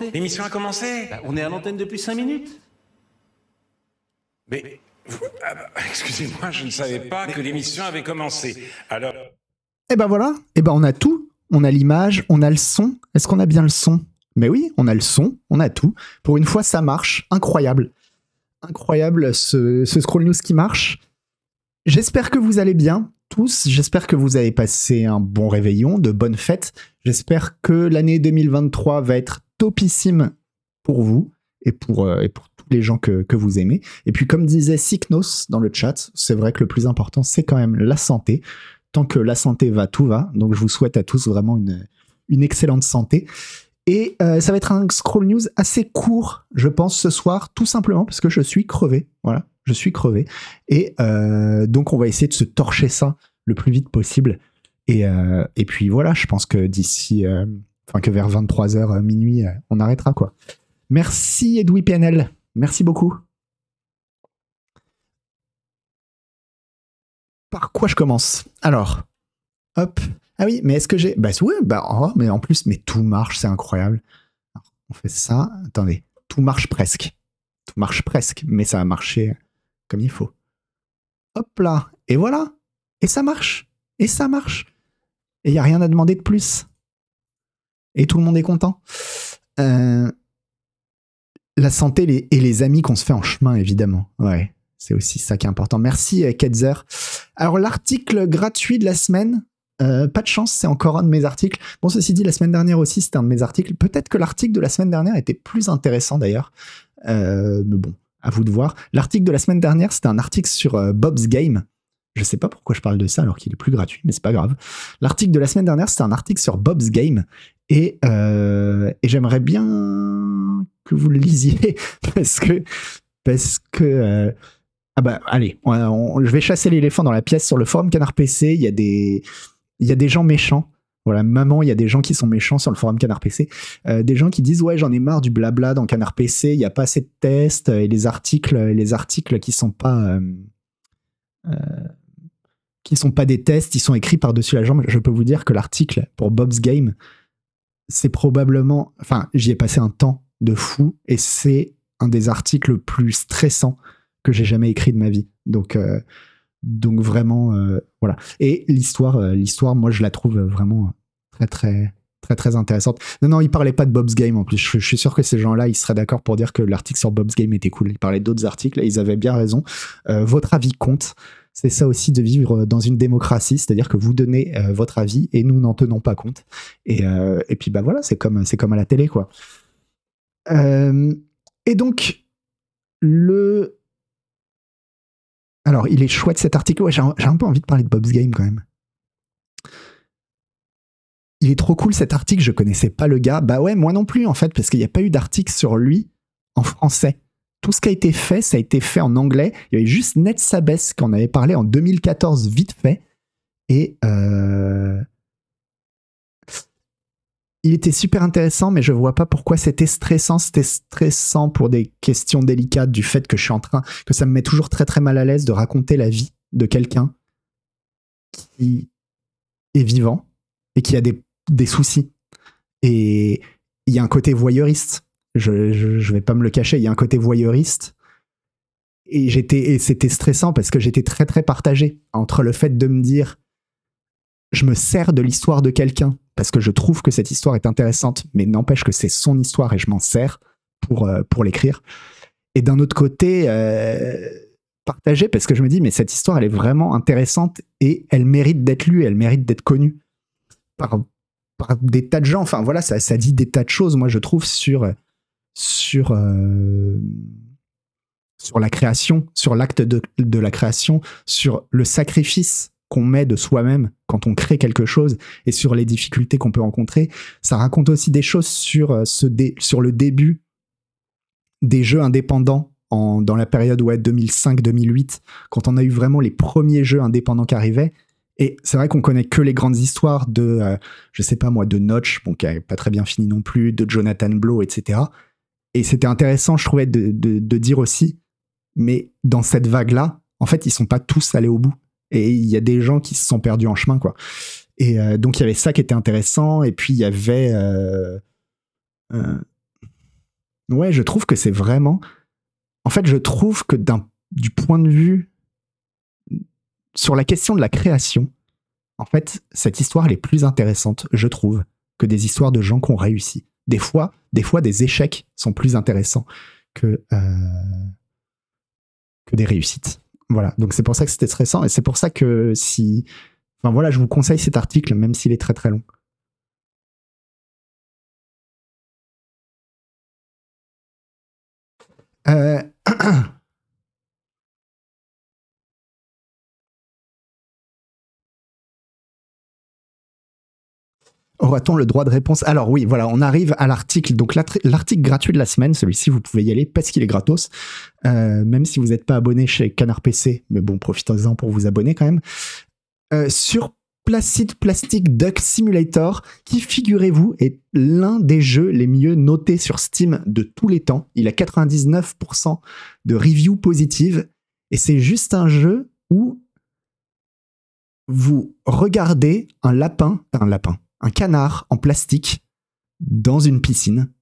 commencé. L'émission a commencé Bah, on est à l'antenne depuis 5 minutes. Mais. ah bah, Excusez-moi, je ne savais pas que l'émission avait commencé. Alors. Et ben voilà, et ben on a tout. On a l'image, on a le son. Est-ce qu'on a bien le son? Mais oui, on a le son, on a tout. Pour une fois, ça marche. Incroyable. Incroyable ce, ce Scroll News qui marche. J'espère que vous allez bien, tous. J'espère que vous avez passé un bon réveillon, de bonnes fêtes. J'espère que l'année 2023 va être topissime pour vous et pour, euh, et pour tous les gens que, que vous aimez. Et puis, comme disait Siknos dans le chat, c'est vrai que le plus important, c'est quand même la santé tant que la santé va, tout va. Donc je vous souhaite à tous vraiment une, une excellente santé. Et euh, ça va être un scroll news assez court, je pense, ce soir, tout simplement parce que je suis crevé. Voilà, je suis crevé. Et euh, donc on va essayer de se torcher ça le plus vite possible. Et, et puis voilà, je pense que d'ici, enfin que vers 23h minuit, euh, on arrêtera quoi. Merci Edoui PNL, merci beaucoup. par quoi je commence? Alors, hop. Ah oui, mais est-ce que j'ai. Bah ouais, bah oh, mais en plus, mais tout marche, c'est incroyable. On fait ça. Attendez, tout marche presque. Tout marche presque, mais ça a marché comme il faut. Hop là, et voilà. Et ça marche. Et ça marche. Et il n'y a rien à demander de plus. Et tout le monde est content. Euh, la santé et les amis qu'on se fait en chemin, évidemment. Ouais. C'est aussi ça qui est important. Merci, euh, Ketzer. Alors, l'article gratuit de la semaine, euh, pas de chance, c'est encore un de mes articles. Bon, ceci dit, la semaine dernière aussi, c'était un de mes articles. Peut-être que l'article de la semaine dernière était plus intéressant d'ailleurs. Mais bon, à vous de voir. L'article de la semaine dernière, c'était un article sur Bob's Game. Je sais pas pourquoi je parle de ça alors qu'il est plus gratuit, mais c'est pas grave. L'article de la semaine dernière, c'était un article sur Bob's Game. Et, euh, et j'aimerais bien que vous le lisiez parce que, parce que euh, ah bah allez, je vais chasser l'éléphant dans la pièce sur le forum Canard PC. Il y a des, il y a des gens méchants. Voilà, maman, il y a des gens qui sont méchants sur le forum Canard PC. Euh, des gens qui disent ouais, j'en ai marre du blabla dans Canard PC. Il y a pas assez de tests et les articles, les articles qui sont pas, qui sont pas des tests, ils sont écrits par dessus la jambe. Je peux vous dire que l'article pour Bob's Game, c'est probablement, enfin, j'y ai passé un temps de fou et c'est un des articles plus stressants que j'ai jamais écrit de ma vie. Donc, euh, donc vraiment, euh, voilà. Et l'histoire, euh, l'histoire, moi, je la trouve vraiment très, très, très, très intéressante. Non, non, il parlait pas de Bob's Game en plus. Je, je suis sûr que ces gens-là, ils seraient d'accord pour dire que l'article sur Bob's Game était cool. Ils parlaient d'autres articles et ils avaient bien raison. Votre avis compte. C'est ça aussi de vivre dans une démocratie, c'est-à-dire que vous donnez euh, votre avis et nous n'en tenons pas compte. Et, euh, et puis bah voilà, c'est comme c'est comme à la télé quoi. Euh, et donc le alors, il est chouette cet article. Ouais, j'ai un, un peu envie de parler de Bob's Game quand même. Il est trop cool cet article, je connaissais pas le gars. Bah ouais, moi non plus en fait, parce qu'il n'y a pas eu d'article sur lui en français. Tout ce qui a été fait, ça a été fait en anglais. Il y avait juste Ned Sabes qui en avait parlé en 2014 vite fait. Et euh, il était super intéressant, mais je vois pas pourquoi c'était stressant. C'était stressant pour des questions délicates du fait que je suis en train, que ça me met toujours très très mal à l'aise de raconter la vie de quelqu'un qui est vivant et qui a des, des soucis. Et il y a un côté voyeuriste. Je, je, vais pas me le cacher. Il y a un côté voyeuriste. Et j'étais, c'était stressant parce que j'étais très très partagé entre le fait de me dire, je me sers de l'histoire de quelqu'un parce que je trouve que cette histoire est intéressante, mais n'empêche que c'est son histoire et je m'en sers pour, euh, pour l'écrire. Et d'un autre côté, euh, partagé parce que je me dis, mais cette histoire, elle est vraiment intéressante et elle mérite d'être lue, elle mérite d'être connue par, par des tas de gens. Enfin voilà, ça, ça dit des tas de choses, moi je trouve, sur, sur, euh, sur la création, sur l'acte de, la création, sur le sacrifice qu'on met de soi-même quand on crée quelque chose et sur les difficultés qu'on peut rencontrer. Ça raconte aussi des choses sur, euh, ce sur le début des jeux indépendants en, dans la période ouais, 2005-2008, quand on a eu vraiment les premiers jeux indépendants qui arrivaient. Et c'est vrai qu'on connaît que les grandes histoires de, euh, je sais pas moi, de Notch, bon, qui n'est pas très bien fini non plus, de Jonathan Blow, etc. Et c'était intéressant, je trouvais, de, dire aussi, mais dans cette vague-là, en fait, ils sont pas tous allés au bout. Et il y a des gens qui se sont perdus en chemin, quoi. Et euh, donc, il y avait ça qui était intéressant. Et puis, il y avait. euh, euh, Ouais, je trouve que c'est vraiment. En fait, je trouve que du point de vue sur la question de la création, en fait, cette histoire elle est plus intéressante, je trouve, que des histoires de gens qui ont réussi. Des fois, des échecs sont plus intéressants que euh, que des réussites. Voilà. Donc c'est pour ça que c'était stressant et c'est pour ça que si, enfin voilà, je vous conseille cet article même s'il est très très long. Euh... Aura-t-on le droit de réponse? Alors oui, voilà, on arrive à l'article. Donc l'article gratuit de la semaine, celui-ci, vous pouvez y aller parce qu'il est gratos, euh, même si vous n'êtes pas abonné chez Canard PC. Mais bon, profitez-en pour vous abonner quand même. Euh, sur Placid Plastic Duck Simulator, qui, figurez-vous, est l'un des jeux les mieux notés sur Steam de tous les temps. Il a 99% de reviews positives. Et c'est juste un jeu où vous regardez un lapin, un lapin, un canard en plastique dans une piscine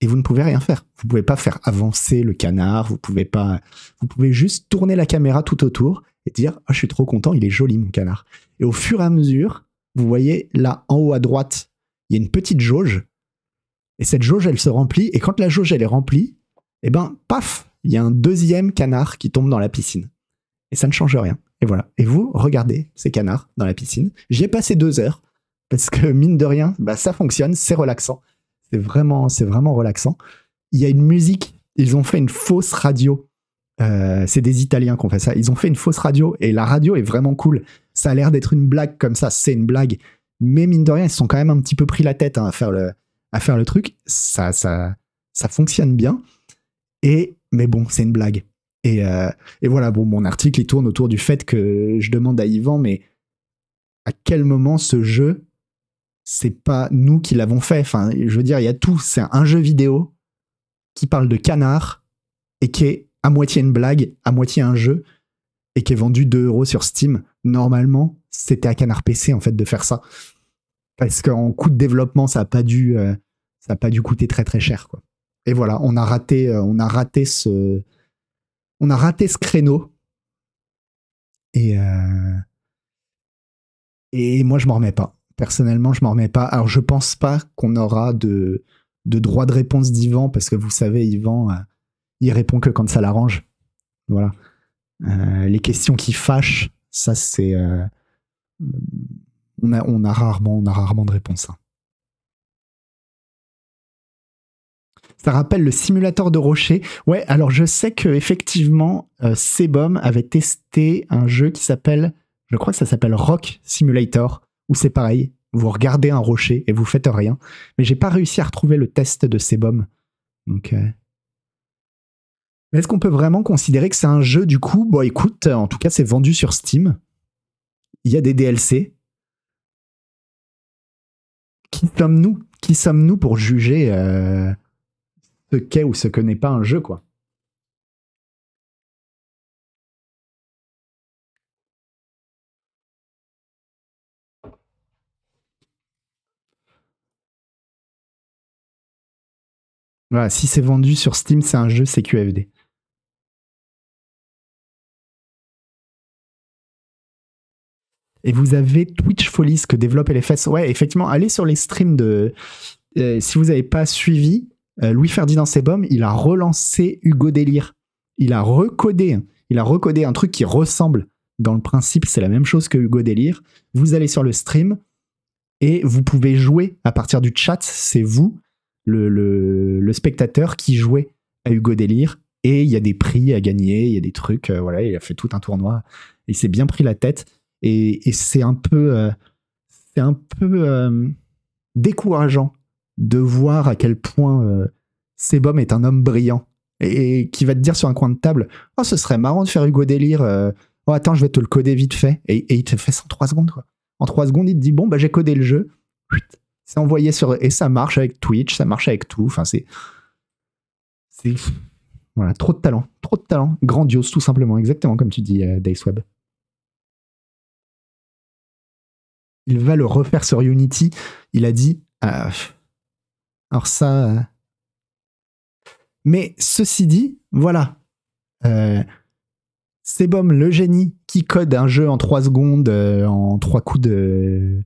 et vous ne pouvez rien faire. Vous pouvez pas faire avancer le canard, vous pouvez pas, vous pouvez juste tourner la caméra tout autour et dire oh, je suis trop content, il est joli mon canard. Et au fur et à mesure, vous voyez là en haut à droite, il y a une petite jauge et cette jauge elle se remplit et quand la jauge elle est remplie, eh ben paf, il y a un deuxième canard qui tombe dans la piscine et ça ne change rien. Et voilà. Et vous regardez ces canards dans la piscine. J'y ai passé deux heures parce que mine de rien, bah, ça fonctionne, c'est relaxant. C'est vraiment, c'est vraiment relaxant. Il y a une musique, ils ont fait une fausse radio. Euh, c'est des Italiens qui ont fait ça. Ils ont fait une fausse radio et la radio est vraiment cool. Ça a l'air d'être une blague comme ça, c'est une blague. Mais mine de rien, ils se sont quand même un petit peu pris la tête hein, à, faire le, à faire le truc. Ça, ça, ça fonctionne bien. Et, mais bon, c'est une blague. Et, euh, et, voilà, bon, mon article, il tourne autour du fait que je demande à Yvan, mais à quel moment ce jeu c'est pas nous qui l'avons fait. Enfin, je veux dire, il y a tout. C'est un jeu vidéo qui parle de canard et qui est à moitié une blague, à moitié un jeu et qui est vendu 2 euros sur Steam. Normalement, c'était à Canard PC en fait de faire ça. Parce qu'en coût de développement, ça n'a pas dû, euh, ça a pas dû coûter très très cher. Et voilà, on a raté, euh, on a raté ce, on a raté ce créneau. Et euh, et moi je m'en remets pas personnellement, je m'en remets pas. Alors, je pense pas qu'on aura de, de droit de réponse d'Yvan, parce que vous savez, Yvan, euh, il répond que quand ça l'arrange. Voilà. Euh, les questions qui fâchent, ça, c'est. Euh, on, a, on, a rarement, on a rarement de réponse. Hein. Ça rappelle le simulateur de rocher. Ouais, alors je sais que effectivement, Sebum avait testé un jeu qui s'appelle, je crois que ça s'appelle Rock Simulator, où c'est pareil, vous regardez un rocher et vous faites rien. Mais j'ai pas réussi à retrouver le test de Sebum. Donc. Euh. Est-ce qu'on peut vraiment considérer que c'est un jeu du coup? Bon, écoute, en tout cas, c'est vendu sur Steam. Il y a des DLC. Qui sommes-nous? Qui sommes-nous pour juger euh, ce qu'est ou ce que n'est pas un jeu, quoi? Voilà, si c'est vendu sur Steam, c'est un jeu CQFD. Et vous avez Twitch Follies que développe LFS. Ouais, effectivement, allez sur les streams de. Euh, si vous n'avez pas suivi, euh, Louis-Ferdinand Sebom, il a relancé Hugo Délire. Il a recodé. Il a recodé un truc qui ressemble. Dans le principe, c'est la même chose que Hugo Délire. Vous allez sur le stream et vous pouvez jouer à partir du chat. C'est vous le, spectateur qui jouait à Hugo Délire. Et il y a des prix à gagner, il y a des trucs, euh, voilà, il a fait tout un tournoi, il s'est bien pris la tête. Et, c'est un peu, euh, c'est un peu euh, décourageant de voir à quel point Sebum est un homme brillant. Et, qui va te dire sur un coin de table, oh ce serait marrant de faire Hugo Délire, oh attends je vais te le coder vite fait et, il te fait ça en 3 secondes. En 3 secondes il te dit bon bah j'ai codé le jeu, c'est envoyé sur. Et ça marche avec Twitch, ça marche avec tout. Enfin, c'est. C'est. Voilà, trop de talent. Trop de talent. Grandiose, tout simplement. Exactement comme tu dis, euh, Daceweb. Il va le refaire sur Unity. Il a dit. Euh, alors, ça. Euh, Mais ceci dit, voilà. Euh, Sebum, le génie, qui code un jeu en 3 secondes, euh, en 3 coups de.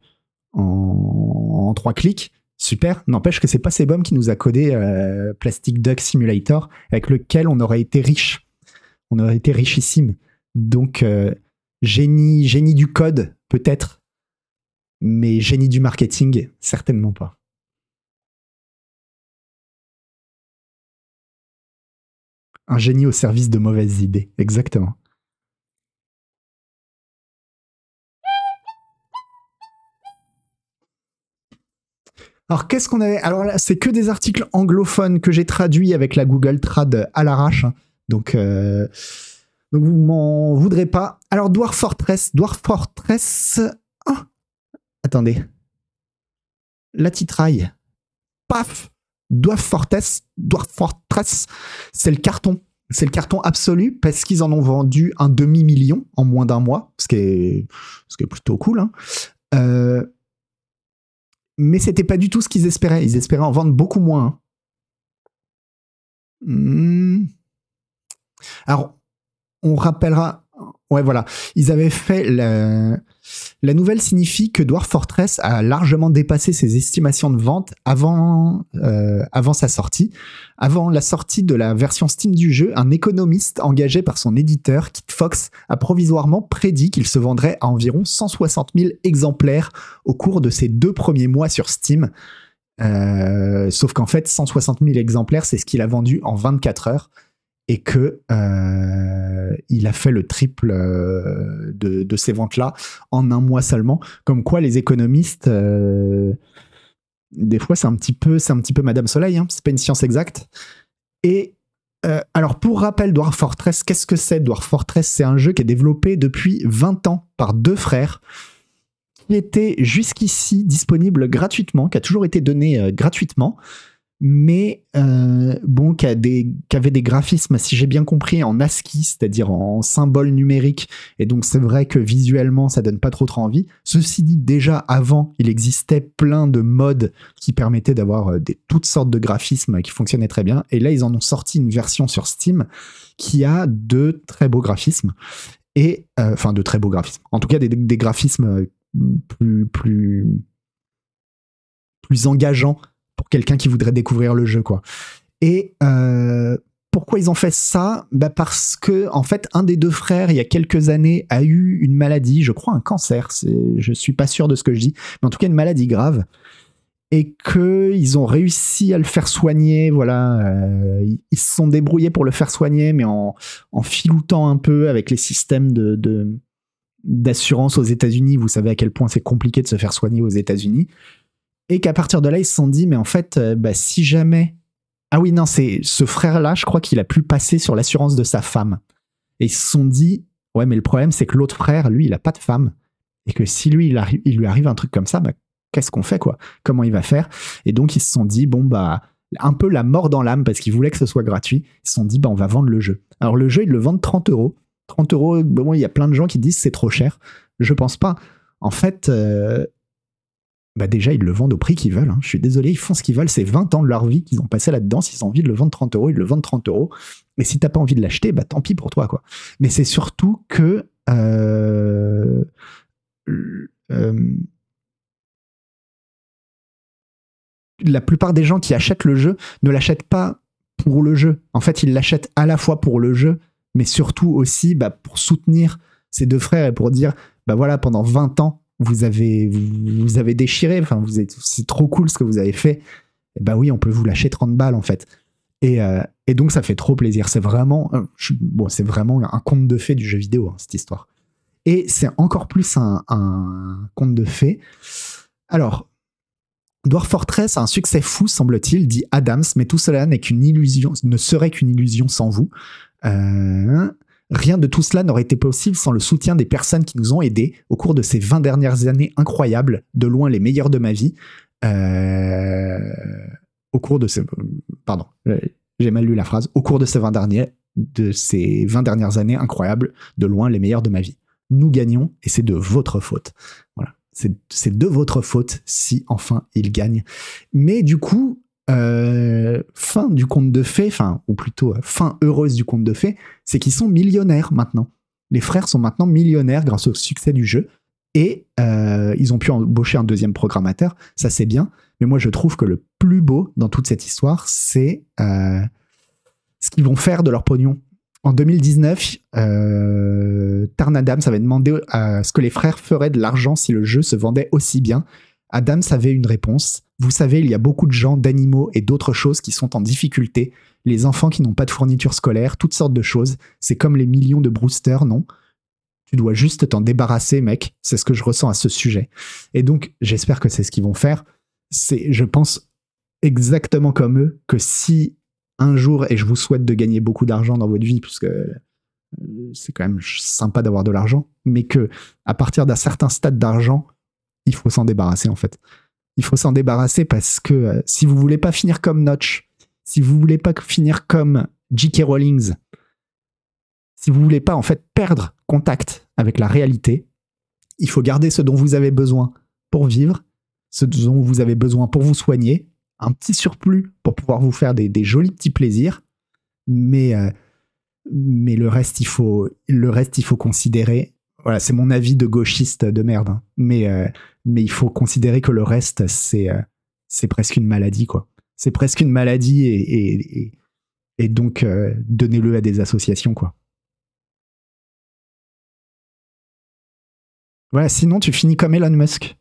En, 3 clics, super. N'empêche que c'est pas Sebum qui nous a codé euh, Plastic Duck Simulator, avec lequel on aurait été riche. On aurait été richissime. Donc, euh, génie, génie du code, peut-être, mais génie du marketing, certainement pas. Un génie au service de mauvaises idées, exactement. Alors qu'est-ce qu'on avait? Alors là, c'est que des articles anglophones que j'ai traduits avec la Google Trad à l'arrache. Hein. Donc, euh, donc vous m'en voudrez pas. Alors Dwarf Fortress, Dwarf Fortress. Oh, attendez. La titraille. Paf. Dwarf Fortress, Dwarf Fortress, c'est le carton. C'est le carton absolu parce qu'ils en ont vendu un demi-million en moins d'un mois, ce qui est, ce qui est plutôt cool. Hein. Euh, mais c'était pas du tout ce qu'ils espéraient. Ils espéraient en vendre beaucoup moins. Hmm. Alors, on rappellera. Ouais, voilà. Ils avaient fait. La, la nouvelle signifie que Dwarf Fortress a largement dépassé ses estimations de vente avant, euh, avant sa sortie. Avant la sortie de la version Steam du jeu, un économiste engagé par son éditeur, Kit Fox, a provisoirement prédit qu'il se vendrait à environ 160 000 exemplaires au cours de ses deux premiers mois sur Steam. Euh, sauf qu'en fait, 160 000 exemplaires, c'est ce qu'il a vendu en 24 heures et que euh, il a fait le triple euh, de, ces ventes-là en un mois seulement. Comme quoi, les économistes, euh, des fois, c'est un petit peu, c'est un petit peu Madame Soleil. Hein, c'est pas une science exacte. Et alors, pour rappel, Dwarf Fortress, qu'est-ce que c'est? Dwarf Fortress, c'est un jeu qui est développé depuis 20 ans par deux frères qui était jusqu'ici disponible gratuitement, qui a toujours été donné gratuitement mais euh, bon, qui, avait des graphismes, si j'ai bien compris, en ASCII, c'est-à-dire en symbole numérique, et donc c'est vrai que visuellement, ça donne pas trop trop envie. Ceci dit, déjà avant, il existait plein de modes qui permettaient d'avoir euh, toutes sortes de graphismes qui fonctionnaient très bien, et là, ils en ont sorti une version sur Steam qui a de très beaux graphismes, et euh, enfin de très beaux graphismes, en tout cas des, des graphismes plus plus plus engageants quelqu'un qui voudrait découvrir le jeu, quoi. Et euh, pourquoi ils ont fait ça? Bah Parce que, en fait, un des deux frères, il y a quelques années, a eu une maladie, je crois un cancer, je suis pas sûr de ce que je dis, mais en tout cas une maladie grave. Et qu'ils ont réussi à le faire soigner, voilà. Euh, ils se sont débrouillés pour le faire soigner, mais en, en filoutant un peu avec les systèmes de, d'assurance aux États-Unis. Vous savez à quel point c'est compliqué de se faire soigner aux États-Unis. Et qu'à partir de là, ils se sont dit, mais en fait, euh, bah, si jamais. Ah oui, non, c'est ce frère-là, je crois qu'il a pu passer sur l'assurance de sa femme. Et ils se sont dit, ouais, mais le problème, c'est que l'autre frère, lui, il a pas de femme. Et que si lui, il, il lui arrive un truc comme ça, bah, qu'est-ce qu'on fait, quoi? Comment il va faire? Et donc, ils se sont dit, bon, bah, un peu la mort dans l'âme, parce qu'ils voulaient que ce soit gratuit. Ils se sont dit, bah, on va vendre le jeu. Alors, le jeu, ils le vendent 30 euros. 30 euros, bon, il y a plein de gens qui disent c'est trop cher. Je pense pas. En fait, euh, bah déjà ils le vendent au prix qu'ils veulent. Hein. Je suis désolé, ils font ce qu'ils veulent. C'est 20 ans de leur vie qu'ils ont passé là-dedans. S'ils ont envie de le vendre 30 euros, ils le vendent 30 euros. Mais si t'as pas envie de l'acheter, bah tant pis pour toi. quoi. Mais c'est surtout que euh, euh, la plupart des gens qui achètent le jeu ne l'achètent pas pour le jeu. En fait, ils l'achètent à la fois pour le jeu, mais surtout aussi bah, pour soutenir ces deux frères et pour dire, bah voilà, pendant 20 ans, vous avez, vous, avez déchiré, enfin, vous êtes, c'est trop cool ce que vous avez fait. Bah oui, on peut vous lâcher 30 balles en fait. Et, euh, et donc ça fait trop plaisir. C'est vraiment, euh, bon, c'est vraiment un conte de fées du jeu vidéo, hein, cette histoire. Et c'est encore plus un, un conte de fées. Alors, Dwarf Fortress a un succès fou, semble-t-il, dit Adams, mais tout cela n'est qu'une illusion, ne serait qu'une illusion sans vous. Euh, Rien de tout cela n'aurait été possible sans le soutien des personnes qui nous ont aidés au cours de ces 20 dernières années incroyables, de loin les meilleures de ma vie. Euh, au cours de ces... Pardon, euh, j'ai mal lu la phrase. Au cours de ces 20 derniers, de ces 20 dernières années incroyables, de loin les meilleures de ma vie. Nous gagnons et c'est de votre faute. Voilà. C'est de votre faute si enfin ils gagnent. Mais du coup, euh, fin du conte de fées, enfin, ou plutôt euh, fin heureuse du conte de fées, c'est qu'ils sont millionnaires maintenant. Les frères sont maintenant millionnaires grâce au succès du jeu et euh, ils ont pu embaucher un deuxième programmateur, ça c'est bien. Mais moi je trouve que le plus beau dans toute cette histoire, c'est ce qu'ils vont faire de leur pognon. En 2019, euh, Tarn Adams avait demandé à ce que les frères feraient de l'argent si le jeu se vendait aussi bien. Adams avait une réponse. Vous savez, il y a beaucoup de gens, d'animaux et d'autres choses qui sont en difficulté. Les enfants qui n'ont pas de fourniture scolaire, toutes sortes de choses. C'est comme les millions de Brewster, non? Tu dois juste t'en débarrasser, mec. C'est ce que je ressens à ce sujet. Et donc, j'espère que c'est ce qu'ils vont faire. C'est, je pense exactement comme eux que si un jour, et je vous souhaite de gagner beaucoup d'argent dans votre vie, puisque euh, c'est quand même sympa d'avoir de l'argent, mais que à partir d'un certain stade d'argent, il faut s'en débarrasser en fait. Il faut s'en débarrasser parce que euh, si vous voulez pas finir comme Notch, si vous voulez pas finir comme J.K. Rowling, si vous voulez pas en fait perdre contact avec la réalité, il faut garder ce dont vous avez besoin pour vivre, ce dont vous avez besoin pour vous soigner, un petit surplus pour pouvoir vous faire des, jolis petits plaisirs, mais, euh, mais le, reste, il faut, le reste, il faut considérer. Voilà, c'est mon avis de gauchiste de merde, hein. mais, euh, mais il faut considérer que le reste, c'est euh, c'est presque une maladie, quoi. C'est presque une maladie et, et, et donc donnez-le à des associations, quoi. Voilà, sinon tu finis comme Elon Musk.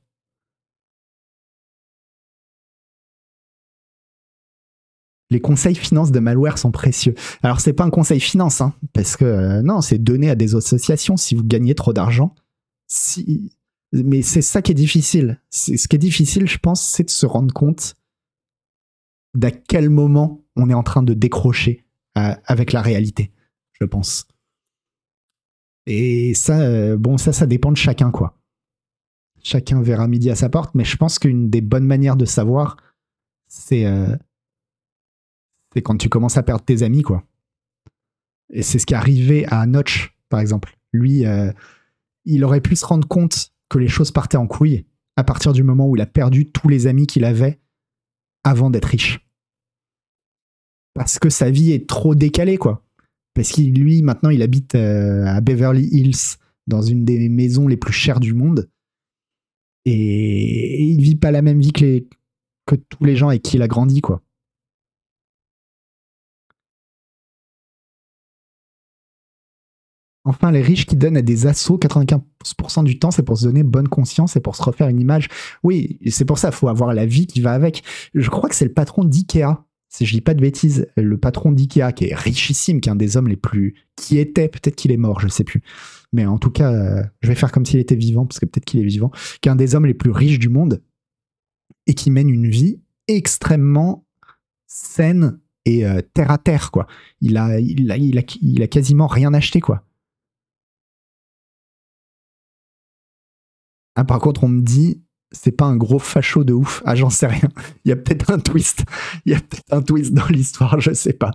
les conseils finance de malware sont précieux. Alors c'est pas un conseil finance, hein, parce que euh, non, c'est donné à des associations si vous gagnez trop d'argent. Si... Mais c'est ça qui est difficile. Ce qui est difficile, je pense, c'est de se rendre compte d'à quel moment on est en train de décrocher euh, avec la réalité, je pense. Et ça, euh, bon, ça, ça dépend de chacun, quoi. Chacun verra midi à sa porte, mais je pense qu'une des bonnes manières de savoir, c'est c'est quand tu commences à perdre tes amis, quoi. Et c'est ce qui est arrivé à Notch, par exemple. Lui, euh, il aurait pu se rendre compte que les choses partaient en couille à partir du moment où il a perdu tous les amis qu'il avait avant d'être riche. Parce que sa vie est trop décalée, quoi. Parce qu'il, lui, maintenant, il habite euh, à Beverly Hills, dans une des maisons les plus chères du monde. Et il vit pas la même vie que, que tous les gens avec qui il a grandi, quoi. Enfin, les riches qui donnent à des assauts 95% du temps, c'est pour se donner bonne conscience et pour se refaire une image. Oui, c'est pour ça, il faut avoir la vie qui va avec. Je crois que c'est le patron d'IKEA, si je dis pas de bêtises, le patron d'IKEA, qui est richissime, qui est un des hommes les plus... qui était, peut-être qu'il est mort, je sais plus. Mais en tout cas, euh, je vais faire comme s'il était vivant, parce que peut-être qu'il est vivant, qui est un des hommes les plus riches du monde, et qui mène une vie extrêmement saine et euh, terre à terre, quoi. Il a, il, a, il, a, il a quasiment rien acheté, quoi. Ah, par contre, on me dit, c'est pas un gros facho de ouf. Ah, j'en sais rien. Il y a peut-être un twist. Il y a peut-être un twist dans l'histoire, je sais pas.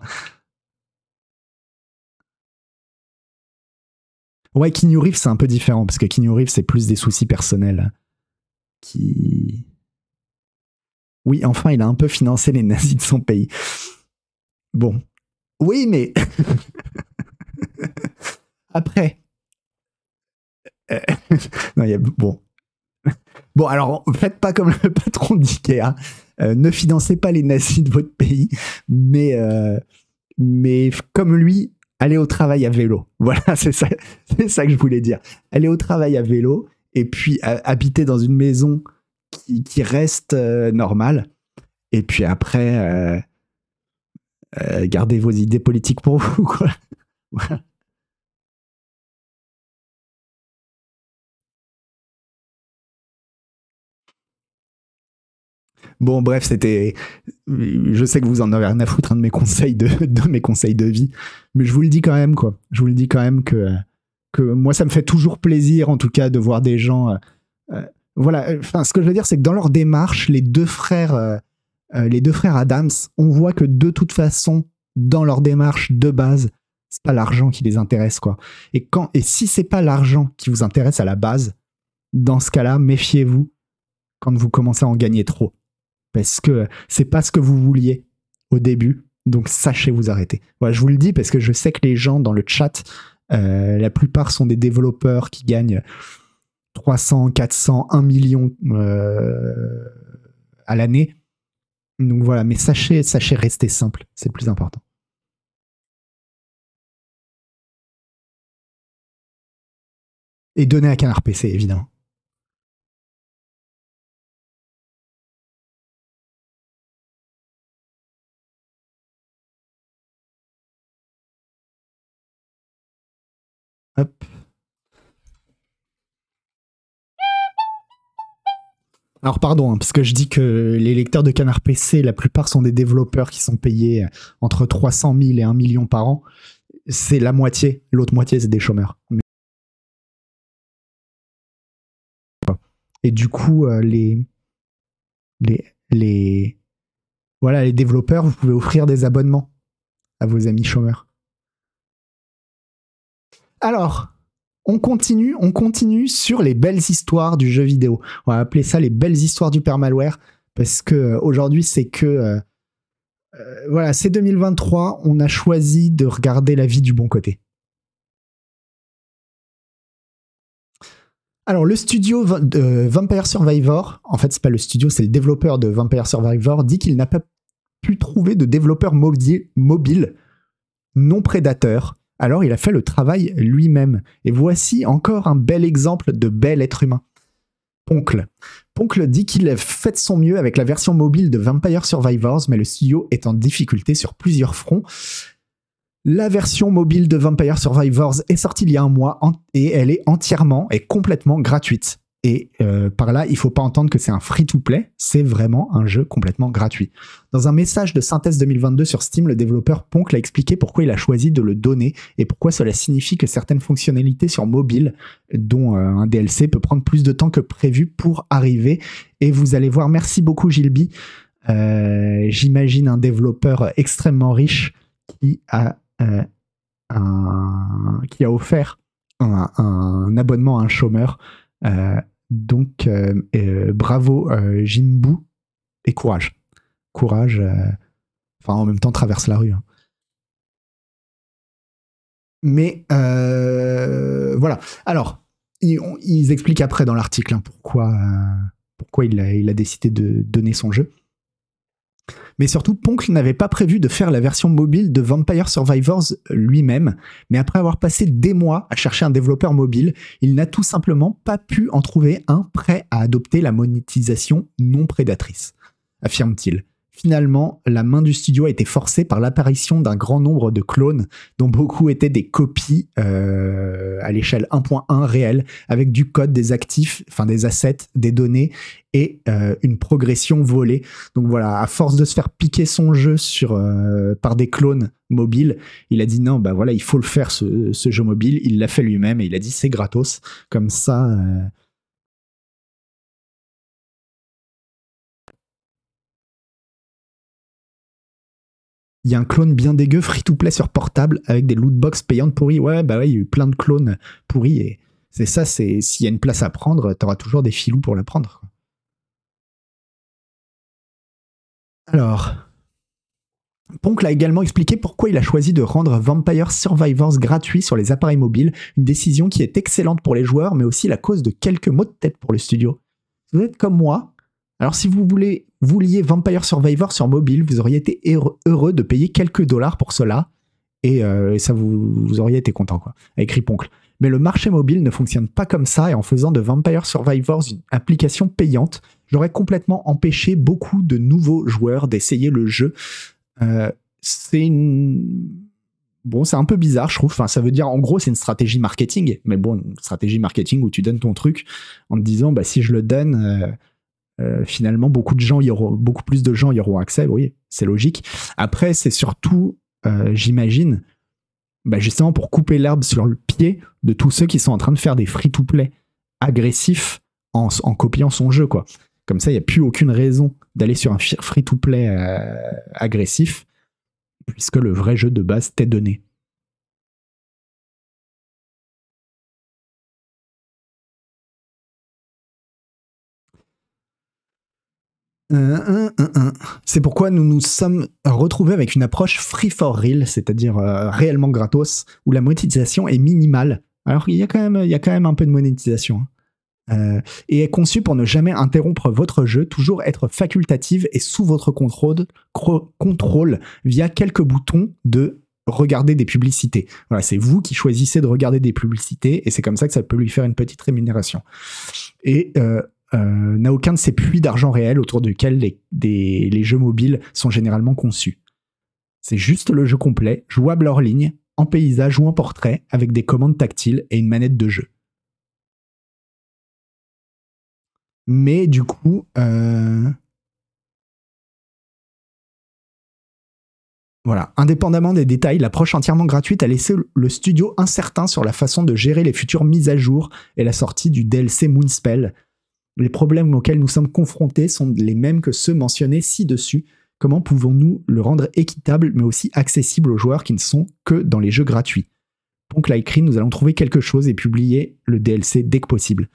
Ouais, Keanu Reeves, c'est un peu différent, parce que Keanu Reeves, c'est plus des soucis personnels. Qui. Oui, enfin, il a un peu financé les nazis de son pays. Bon. Oui, mais. Après. Euh, non, il y a... Bon, Bon, alors, faites pas comme le patron d'IKEA. Euh, ne financez pas les nazis de votre pays, mais, euh, comme lui, allez au travail à vélo. Voilà, c'est ça, c'est ça que je voulais dire. Allez au travail à vélo et puis habiter dans une maison qui, qui reste euh, normale. Et puis après, gardez vos idées politiques pour vous. Quoi. Voilà. Bon, bref, c'était. Je sais que vous en avez rien à foutre de mes conseils de, mes conseils de vie, mais je vous le dis quand même, quoi. Je vous le dis quand même que, que moi, ça me fait toujours plaisir, en tout cas, de voir des gens. Euh, euh, voilà. Enfin, ce que je veux dire, c'est que dans leur démarche, les deux frères, euh, les deux frères Adams, on voit que de toute façon, dans leur démarche de base, c'est pas l'argent qui les intéresse, quoi. Et quand et si c'est pas l'argent qui vous intéresse à la base, dans ce cas-là, méfiez-vous quand vous commencez à en gagner trop parce que c'est pas ce que vous vouliez au début. Donc sachez vous arrêter. Voilà, je vous le dis parce que je sais que les gens dans le chat, euh, la plupart sont des développeurs qui gagnent 300, 400, 1 million euh, à l'année. Donc voilà, mais sachez, sachez rester simple, c'est le plus important. Et donner à Canard PC, évidemment. Alors pardon, hein, parce que je dis que les lecteurs de Canard PC, la plupart sont des développeurs qui sont payés entre 300 000 et 1 million par an. C'est la moitié, l'autre moitié c'est des chômeurs. Et du coup, euh, les, les développeurs, vous pouvez offrir des abonnements à vos amis chômeurs. Alors, on continue, on continue sur les belles histoires du jeu vidéo. On va appeler ça les belles histoires du permalware parce que euh, aujourd'hui c'est que euh, euh, voilà, c'est 2023, on a choisi de regarder la vie du bon côté. Alors le studio de Vampire Survivor, en fait c'est pas le studio, c'est le développeur de Vampire Survivor, dit qu'il n'a pas pu trouver de développeur mobile non prédateur alors il a fait le travail lui-même. Et voici encore un bel exemple de bel être humain. Poncle. Poncle dit qu'il a fait son mieux avec la version mobile de Vampire Survivors, mais le studio est en difficulté sur plusieurs fronts. La version mobile de Vampire Survivors est sortie il y a un mois et elle est entièrement et complètement gratuite. Et euh, par là, il faut pas entendre que c'est un free-to-play, c'est vraiment un jeu complètement gratuit. Dans un message de synthèse 2022 sur Steam, le développeur Ponk a expliqué pourquoi il a choisi de le donner et pourquoi cela signifie que certaines fonctionnalités sur mobile, dont euh, un DLC, peut prendre plus de temps que prévu pour arriver. Et vous allez voir, merci beaucoup Gilby. Euh, j'imagine un développeur extrêmement riche qui a, qui a offert un, abonnement à un chômeur. Euh, bravo euh, Jimbu et courage. Courage. Enfin, en même temps, traverse la rue. Hein. Mais voilà. Alors, ils, expliquent après dans l'article hein, pourquoi, pourquoi il a, décidé de donner son jeu. Mais surtout, Ponk n'avait pas prévu de faire la version mobile de Vampire Survivors lui-même, mais après avoir passé des mois à chercher un développeur mobile, il n'a tout simplement pas pu en trouver un prêt à adopter la monétisation non prédatrice, affirme-t-il. Finalement, la main du studio a été forcée par l'apparition d'un grand nombre de clones, dont beaucoup étaient des copies euh, à l'échelle 1.1 réelle, avec du code, des actifs, des assets, des données et euh, une progression volée. Donc voilà, à force de se faire piquer son jeu euh, par des clones mobiles, il a dit non, bah voilà, il faut le faire ce, ce jeu mobile. Il l'a fait lui-même et il a dit c'est gratos. Comme ça, il y a un clone bien dégueu free-to-play sur portable avec des lootbox payantes pourries. Ouais, bah ouais, il y a eu plein de clones pourris et c'est ça, c'est s'il y a une place à prendre, t'auras toujours des filous pour la prendre. Alors, Ponk l'a également expliqué pourquoi il a choisi de rendre Vampire Survivors gratuit sur les appareils mobiles, une décision qui est excellente pour les joueurs, mais aussi la cause de quelques mots de tête pour le studio. vous êtes comme moi, alors si vous voulez, vouliez Vampire Survivor sur mobile, vous auriez été heureux de payer quelques dollars pour cela et, euh, ça vous, auriez été content quoi, avec Riponcle. Mais le marché mobile ne fonctionne pas comme ça et en faisant de Vampire Survivors une application payante, j'aurais complètement empêché beaucoup de nouveaux joueurs d'essayer le jeu. Euh, c'est une bon, c'est un peu bizarre, je trouve. Enfin, ça veut dire, en gros, c'est une stratégie marketing. Mais bon, une stratégie marketing où tu donnes ton truc en te disant, bah, si je le donne, euh, euh, finalement, beaucoup de gens y auront, beaucoup plus de gens y auront accès. Oui, c'est logique. Après, c'est surtout, euh, j'imagine, bah, justement pour couper l'herbe sur le pied de tous ceux qui sont en train de faire des free-to-play agressifs en, copiant son jeu, quoi. Comme ça, il n'y a plus aucune raison d'aller sur un free-to-play euh, agressif, puisque le vrai jeu de base t'est donné. C'est pourquoi nous nous sommes retrouvés avec une approche free for real, c'est-à-dire réellement gratos, où la monétisation est minimale. Alors il y a quand même, il y a quand même un peu de monétisation. Hein. et est conçue pour ne jamais interrompre votre jeu, toujours être facultative et sous votre contrôle, contrôle via quelques boutons de regarder des publicités. Voilà, c'est vous qui choisissez de regarder des publicités et c'est comme ça que ça peut lui faire une petite rémunération. Et euh, euh, n'a aucun de ces puits d'argent réel autour duquel les, jeux mobiles sont généralement conçus. C'est juste le jeu complet, jouable hors ligne, en paysage ou en portrait, avec des commandes tactiles et une manette de jeu. Mais du coup, euh, Voilà. Indépendamment des détails, l'approche entièrement gratuite a laissé le studio incertain sur la façon de gérer les futures mises à jour et la sortie du DLC Moonspell. Les problèmes auxquels nous sommes confrontés sont les mêmes que ceux mentionnés ci-dessus. Comment pouvons-nous le rendre équitable mais aussi accessible aux joueurs qui ne sont que dans les jeux gratuits? Donc là écrit, nous allons trouver quelque chose et publier le DLC dès que possible.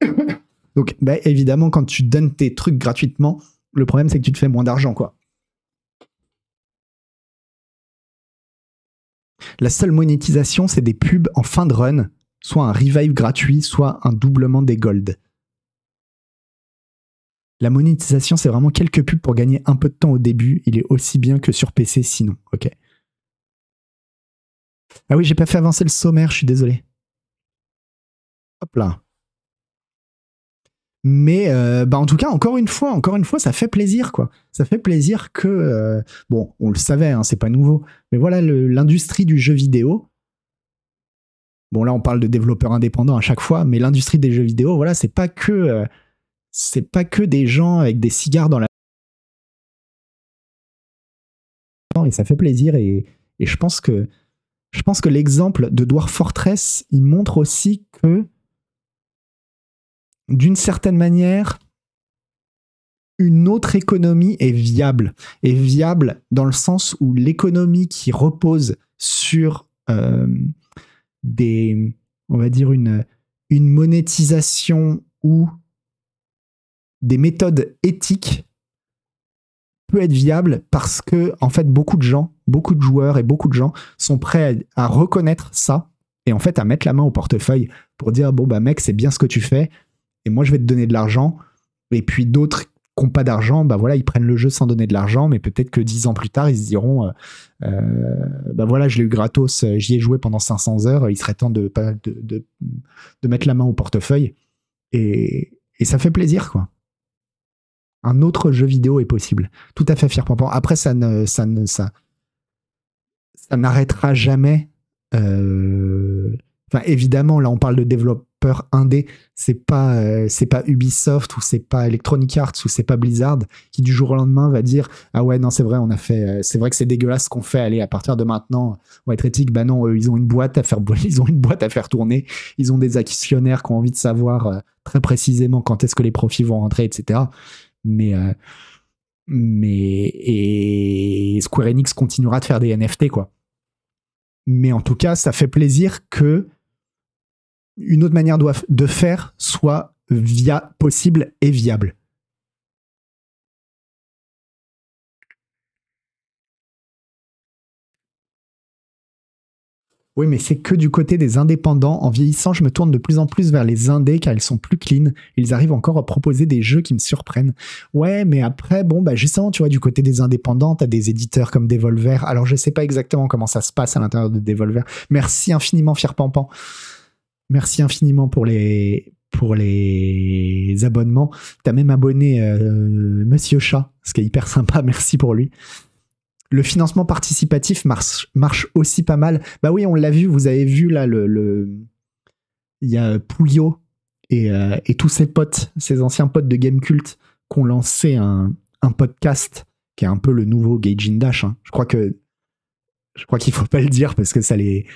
Donc bah, évidemment, quand tu donnes tes trucs gratuitement, le problème c'est que tu te fais moins d'argent, quoi. La seule monétisation, c'est des pubs en fin de run, soit un revive gratuit, soit un doublement des gold. La monétisation, c'est vraiment quelques pubs pour gagner un peu de temps au début. Il est aussi bien que sur PC sinon. Ok. Ah oui, j'ai pas fait avancer le sommaire, je suis désolé. Hop là. Mais euh, bah en tout cas, encore une fois, encore une fois, ça fait plaisir, quoi. Ça fait plaisir que, euh, bon, on le savait, hein, c'est pas nouveau, mais voilà, l'industrie du jeu vidéo. Bon, là, on parle de développeurs indépendants à chaque fois, mais l'industrie des jeux vidéo, voilà, c'est pas que, euh, c'est pas que des gens avec des cigares dans la et ça fait plaisir et, et je pense que je pense que l'exemple de Dwarf Fortress, il montre aussi que d'une certaine manière, une autre économie est viable. Est viable dans le sens où l'économie qui repose sur euh, des, on va dire, une, une monétisation ou des méthodes éthiques peut être viable parce que, en fait, beaucoup de gens, beaucoup de joueurs et beaucoup de gens sont prêts à, reconnaître ça et en fait à mettre la main au portefeuille pour dire bon bah mec c'est bien ce que tu fais et moi je vais te donner de l'argent. Et puis d'autres qui n'ont pas d'argent, bah voilà, ils prennent le jeu sans donner de l'argent, mais peut-être que dix ans plus tard, ils se diront, euh, euh, bah voilà, je l'ai eu gratos, euh, j'y ai joué pendant 500 heures, il serait temps de, de, de, mettre la main au portefeuille. Et, et, ça fait plaisir, quoi. Un autre jeu vidéo est possible. Tout à fait fier Pampan. Après, ça ne, ça ne, ça, ça n'arrêtera jamais. Enfin, évidemment, là, on parle de développement développeur indé, c'est pas euh, c'est pas Ubisoft ou c'est pas Electronic Arts ou c'est pas Blizzard qui du jour au lendemain va dire ah ouais non c'est vrai on a fait euh, c'est vrai que c'est dégueulasse ce qu'on fait allez à partir de maintenant on va être éthique bah non ils ont une boîte à faire ils ont une boîte à faire tourner ils ont des actionnaires qui ont envie de savoir euh, très précisément quand est-ce que les profits vont rentrer etc mais mais et Square Enix continuera de faire des NFT quoi mais en tout cas ça fait plaisir que une autre manière de faire soit via possible et viable. Oui, mais c'est que du côté des indépendants. En vieillissant, je me tourne de plus en plus vers les indés car ils sont plus clean. Ils arrivent encore à proposer des jeux qui me surprennent. Ouais, mais après, bon, bah justement, tu vois, du côté des indépendants, t'as des éditeurs comme Devolver. Alors, je sais pas exactement comment ça se passe à l'intérieur de Devolver. Merci infiniment, Fier Pampan. Merci infiniment pour les, pour les abonnements. T'as même abonné euh, Monsieur Chat, ce qui est hyper sympa. Merci pour lui. Le financement participatif marche, aussi pas mal. Bah oui, on l'a vu. Vous avez vu là le, il y a Pouillot et, euh, et, tous ses potes, ses anciens potes de Game Cult, qui ont lancé un, podcast qui est un peu le nouveau Gaijin Dash. Hein. Je crois que je crois qu'il faut pas le dire parce que ça les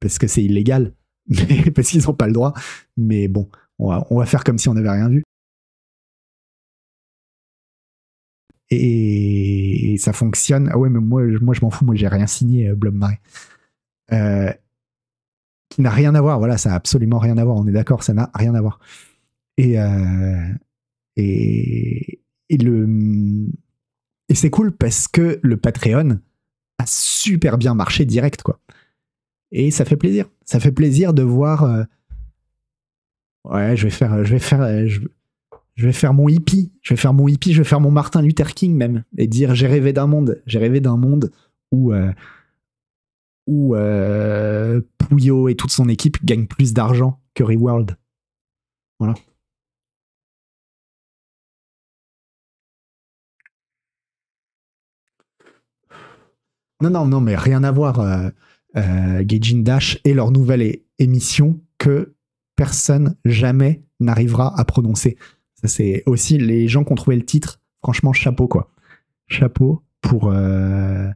parce que c'est illégal parce qu'ils n'ont pas le droit. Mais bon, on va faire comme si on n'avait rien vu. Et, ça fonctionne. Ah ouais, mais moi, moi je m'en fous, moi j'ai rien signé, euh, Blob Marais. Euh, qui n'a rien à voir, voilà, ça n'a absolument rien à voir, on est d'accord, ça n'a rien à voir. Et, euh, et, et le et c'est cool parce que le Patreon a super bien marché direct quoi. Et ça fait plaisir. Ça fait plaisir de voir. euh, Ouais, je vais faire, je vais faire, je vais faire mon hippie. Je vais faire mon hippie. Je vais faire mon Martin Luther King même et dire j'ai rêvé d'un monde. J'ai rêvé d'un monde où euh, euh, Pouillot et toute son équipe gagnent plus d'argent que Reworld. Voilà. Non, non, non, mais rien à voir. Euh, euh, Dash et leur nouvelle émission que personne jamais n'arrivera à prononcer. C'est aussi les gens qui ont trouvé le titre. Franchement, chapeau, quoi. Chapeau pour, euh,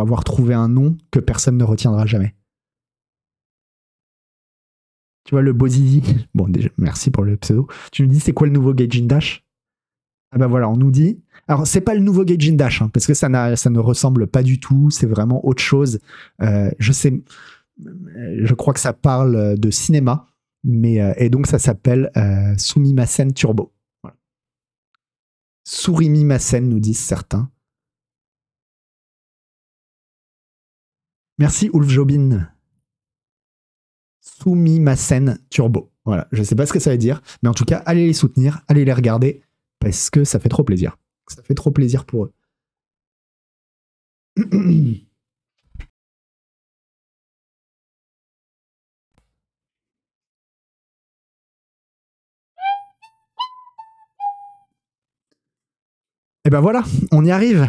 avoir trouvé un nom que personne ne retiendra jamais. Tu vois, le Bozizi. Bon, déjà, merci pour le pseudo. Tu nous dis, c'est quoi le nouveau Gaijin Dash? Ah bah voilà, on nous dit. Alors, c'est pas le nouveau Gaijin Dash, hein, parce que ça, ne ressemble pas du tout. C'est vraiment autre chose. Euh, je sais. Je crois que ça parle de cinéma. Euh, et donc, ça s'appelle euh, Sumimasen Turbo. Voilà. Nous disent certains. Merci, Ulf Jobin. Sumimasen Turbo. Voilà, je sais pas ce que ça veut dire, mais en tout cas, allez les soutenir, allez les regarder, parce que ça fait trop plaisir. Ça fait trop plaisir pour eux. Et ben voilà, on y arrive.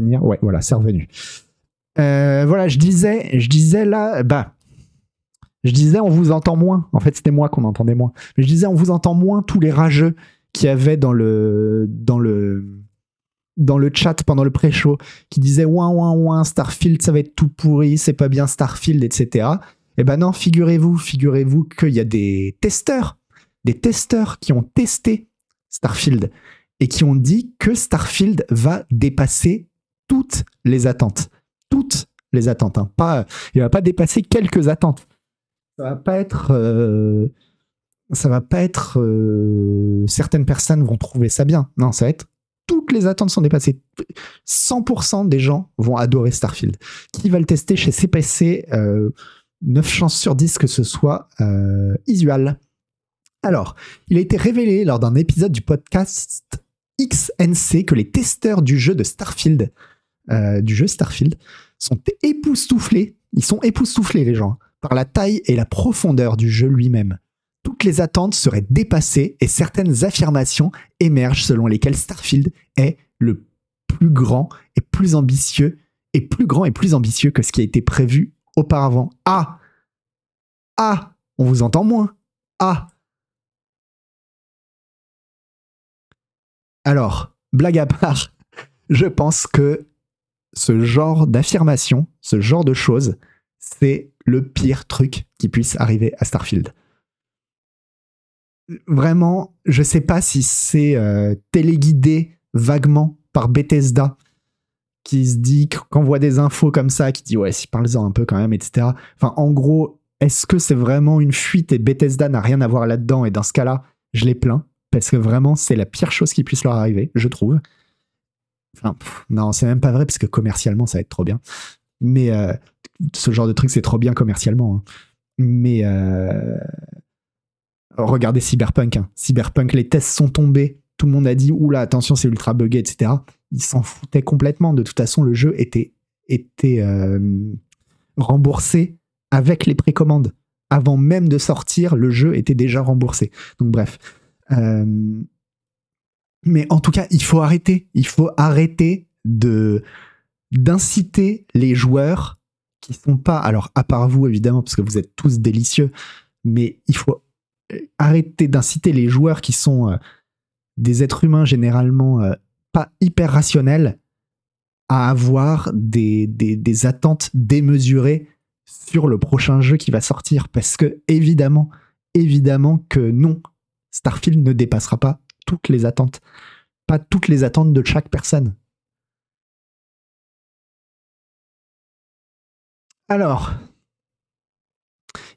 Ouais, voilà, c'est revenu. Euh, voilà, je disais, je disais là, bah, je disais, on vous entend moins. En fait, c'était moi qu'on entendait moins. Mais je disais, on vous entend moins tous les rageux qu'il y avait dans le, dans le, dans le chat pendant le pré-show, qui disaient, ouin, ouin, ouin, Starfield, ça va être tout pourri, c'est pas bien Starfield, etc. Eh ben non, figurez-vous, figurez-vous qu'il y a des testeurs, des testeurs qui ont testé Starfield et qui ont dit que Starfield va dépasser toutes les attentes. Toutes les attentes. hein. Pas, il va pas dépasser quelques attentes. Ça va pas être. euh, ça va pas être. euh, certaines personnes vont trouver ça bien. Non, ça va être. Toutes les attentes sont dépassées. 100% des gens vont adorer Starfield. Qui va le tester chez CPC euh, 9 chances sur 10 que ce soit euh, Isual. Alors, il a été révélé lors d'un épisode du podcast XNC que les testeurs du jeu de Starfield, euh, du jeu Starfield, sont époustouflés. Ils sont époustouflés, les gens, par la taille et la profondeur du jeu lui-même. Toutes les attentes seraient dépassées et certaines affirmations émergent selon lesquelles Starfield est le plus grand et plus ambitieux et plus grand et plus ambitieux que ce qui a été prévu auparavant. Ah Ah On vous entend moins. Ah Alors, blague à part, je pense que ce genre d'affirmation, ce genre de choses, c'est le pire truc qui puisse arriver à Starfield. Vraiment, je sais pas si c'est euh, téléguidé vaguement par Bethesda qui se dit qu'on voit des infos comme ça, qui dit ouais, si parle-en un peu quand même, etc. Enfin, en gros, est-ce que c'est vraiment une fuite et Bethesda n'a rien à voir là-dedans Et dans ce cas-là, je les plains parce que vraiment, c'est la pire chose qui puisse leur arriver, je trouve. Enfin, non, c'est même pas vrai parce que commercialement, ça va être trop bien. Mais euh, ce genre de truc, c'est trop bien commercialement. hein. Mais euh, regardez Cyberpunk. hein. Cyberpunk, les tests sont tombés. Tout le monde a dit oula, attention, c'est ultra buggé, etc. Ils s'en foutaient complètement. De toute façon, le jeu était, était euh, remboursé avec les précommandes. Avant même de sortir, le jeu était déjà remboursé. Donc, bref. Mais en tout cas, il faut arrêter. Il faut arrêter d'inciter les joueurs qui sont pas, alors à part vous évidemment, parce que vous êtes tous délicieux, mais il faut euh, arrêter d'inciter les joueurs qui sont euh, des êtres humains généralement euh, pas hyper rationnels à avoir des, des, des attentes démesurées sur le prochain jeu qui va sortir. Parce que, évidemment, évidemment que non, Starfield ne dépassera pas toutes les attentes. Pas toutes les attentes de chaque personne. Alors,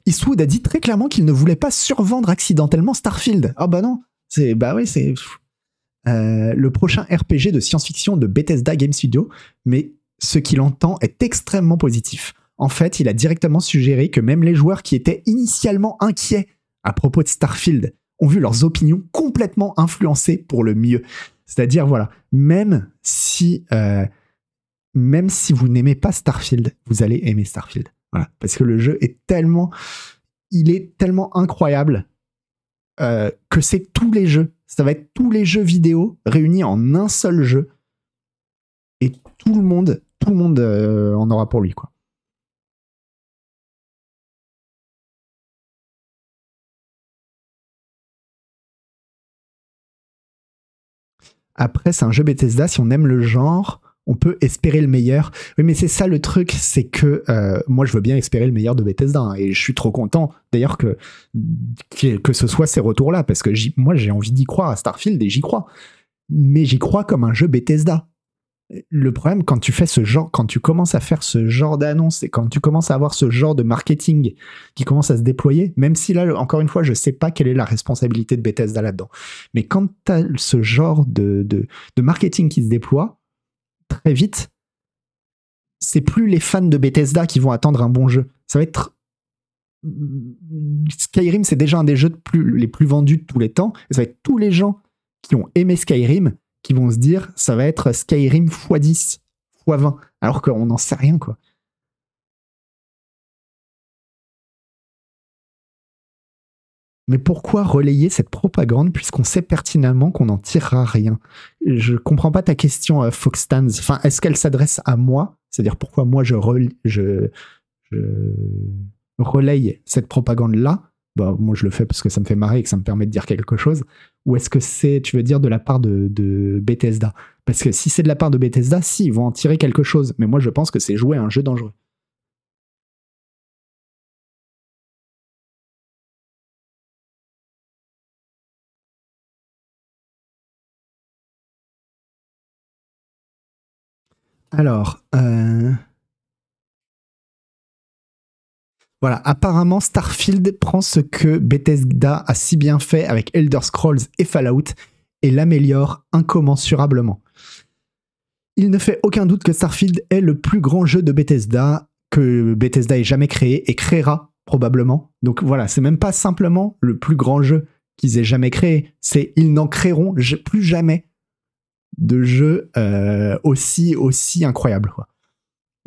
Eastwood a dit très clairement qu'il ne voulait pas survendre accidentellement Starfield. Ah bah non, c'est bah oui, c'est euh, le prochain RPG de science-fiction de Bethesda Game Studio, mais ce qu'il entend est extrêmement positif. En fait, il a directement suggéré que même les joueurs qui étaient initialement inquiets à propos de Starfield ont vu leurs opinions complètement influencées pour le mieux. C'est-à-dire, voilà, même si, euh, même si vous n'aimez pas Starfield, vous allez aimer Starfield. Voilà, parce que le jeu est tellement, il est tellement incroyable euh, que c'est tous les jeux. Ça va être tous les jeux vidéo réunis en un seul jeu. Et tout le monde, tout le monde euh, en aura pour lui, quoi. Après, c'est un jeu Bethesda. Si on aime le genre, on peut espérer le meilleur. Oui, mais c'est ça le truc, c'est que euh, moi, je veux bien espérer le meilleur de Bethesda. hein, et je suis trop content, d'ailleurs, que, que, ce soit ces retours-là. Parce que moi, j'ai envie d'y croire à Starfield et j'y crois. Mais j'y crois comme un jeu Bethesda. Le problème, quand tu fais ce genre, quand tu commences à faire ce genre d'annonce et quand tu commences à avoir ce genre de marketing qui commence à se déployer, même si là, encore une fois, je sais pas quelle est la responsabilité de Bethesda là-dedans. Mais quand tu as ce genre de, de, de marketing qui se déploie, très vite, c'est plus les fans de Bethesda qui vont attendre un bon jeu. Ça va être. Skyrim, c'est déjà un des jeux de plus, les plus vendus de tous les temps. Et ça va être tous les gens qui ont aimé Skyrim qui vont se dire ça va être Skyrim x10, x20. Alors qu'on n'en sait rien, quoi. Mais pourquoi relayer cette propagande puisqu'on sait pertinemment qu'on n'en tirera rien? Je comprends pas ta question, euh, Foxtans. Enfin, est-ce qu'elle s'adresse à moi? C'est-à-dire pourquoi moi je, rel- je, je relaye cette propagande-là? Bah, Moi je le fais parce que ça me fait marrer et que ça me permet de dire quelque chose. Ou est-ce que c'est, tu veux dire, de la part de, Bethesda? Parce que si c'est de la part de Bethesda, si, ils vont en tirer quelque chose. Mais moi je pense que c'est jouer à un jeu dangereux. Alors, euh, voilà, apparemment Starfield prend ce que Bethesda a si bien fait avec Elder Scrolls et Fallout et l'améliore incommensurablement. Il ne fait aucun doute que Starfield est le plus grand jeu de Bethesda que Bethesda ait jamais créé et créera probablement. Donc voilà, c'est même pas simplement le plus grand jeu qu'ils aient jamais créé, c'est ils n'en créeront plus jamais de jeux euh, aussi aussi incroyables. Quoi.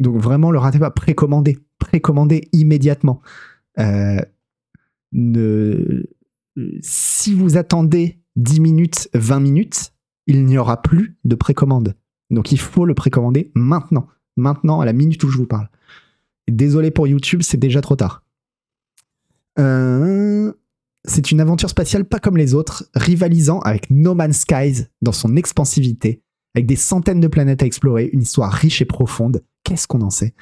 Donc vraiment, le ratez pas, précommandez, précommandez immédiatement. Euh, ne... Si vous attendez 10 minutes, 20 minutes, il n'y aura plus de précommande. Donc il faut le précommander maintenant, maintenant à la minute où je vous parle. Désolé pour YouTube, c'est déjà trop tard. Euh, c'est une aventure spatiale pas comme les autres, rivalisant avec No Man's Skies dans son expansivité, avec des centaines de planètes à explorer, une histoire riche et profonde. Qu'est-ce qu'on en sait?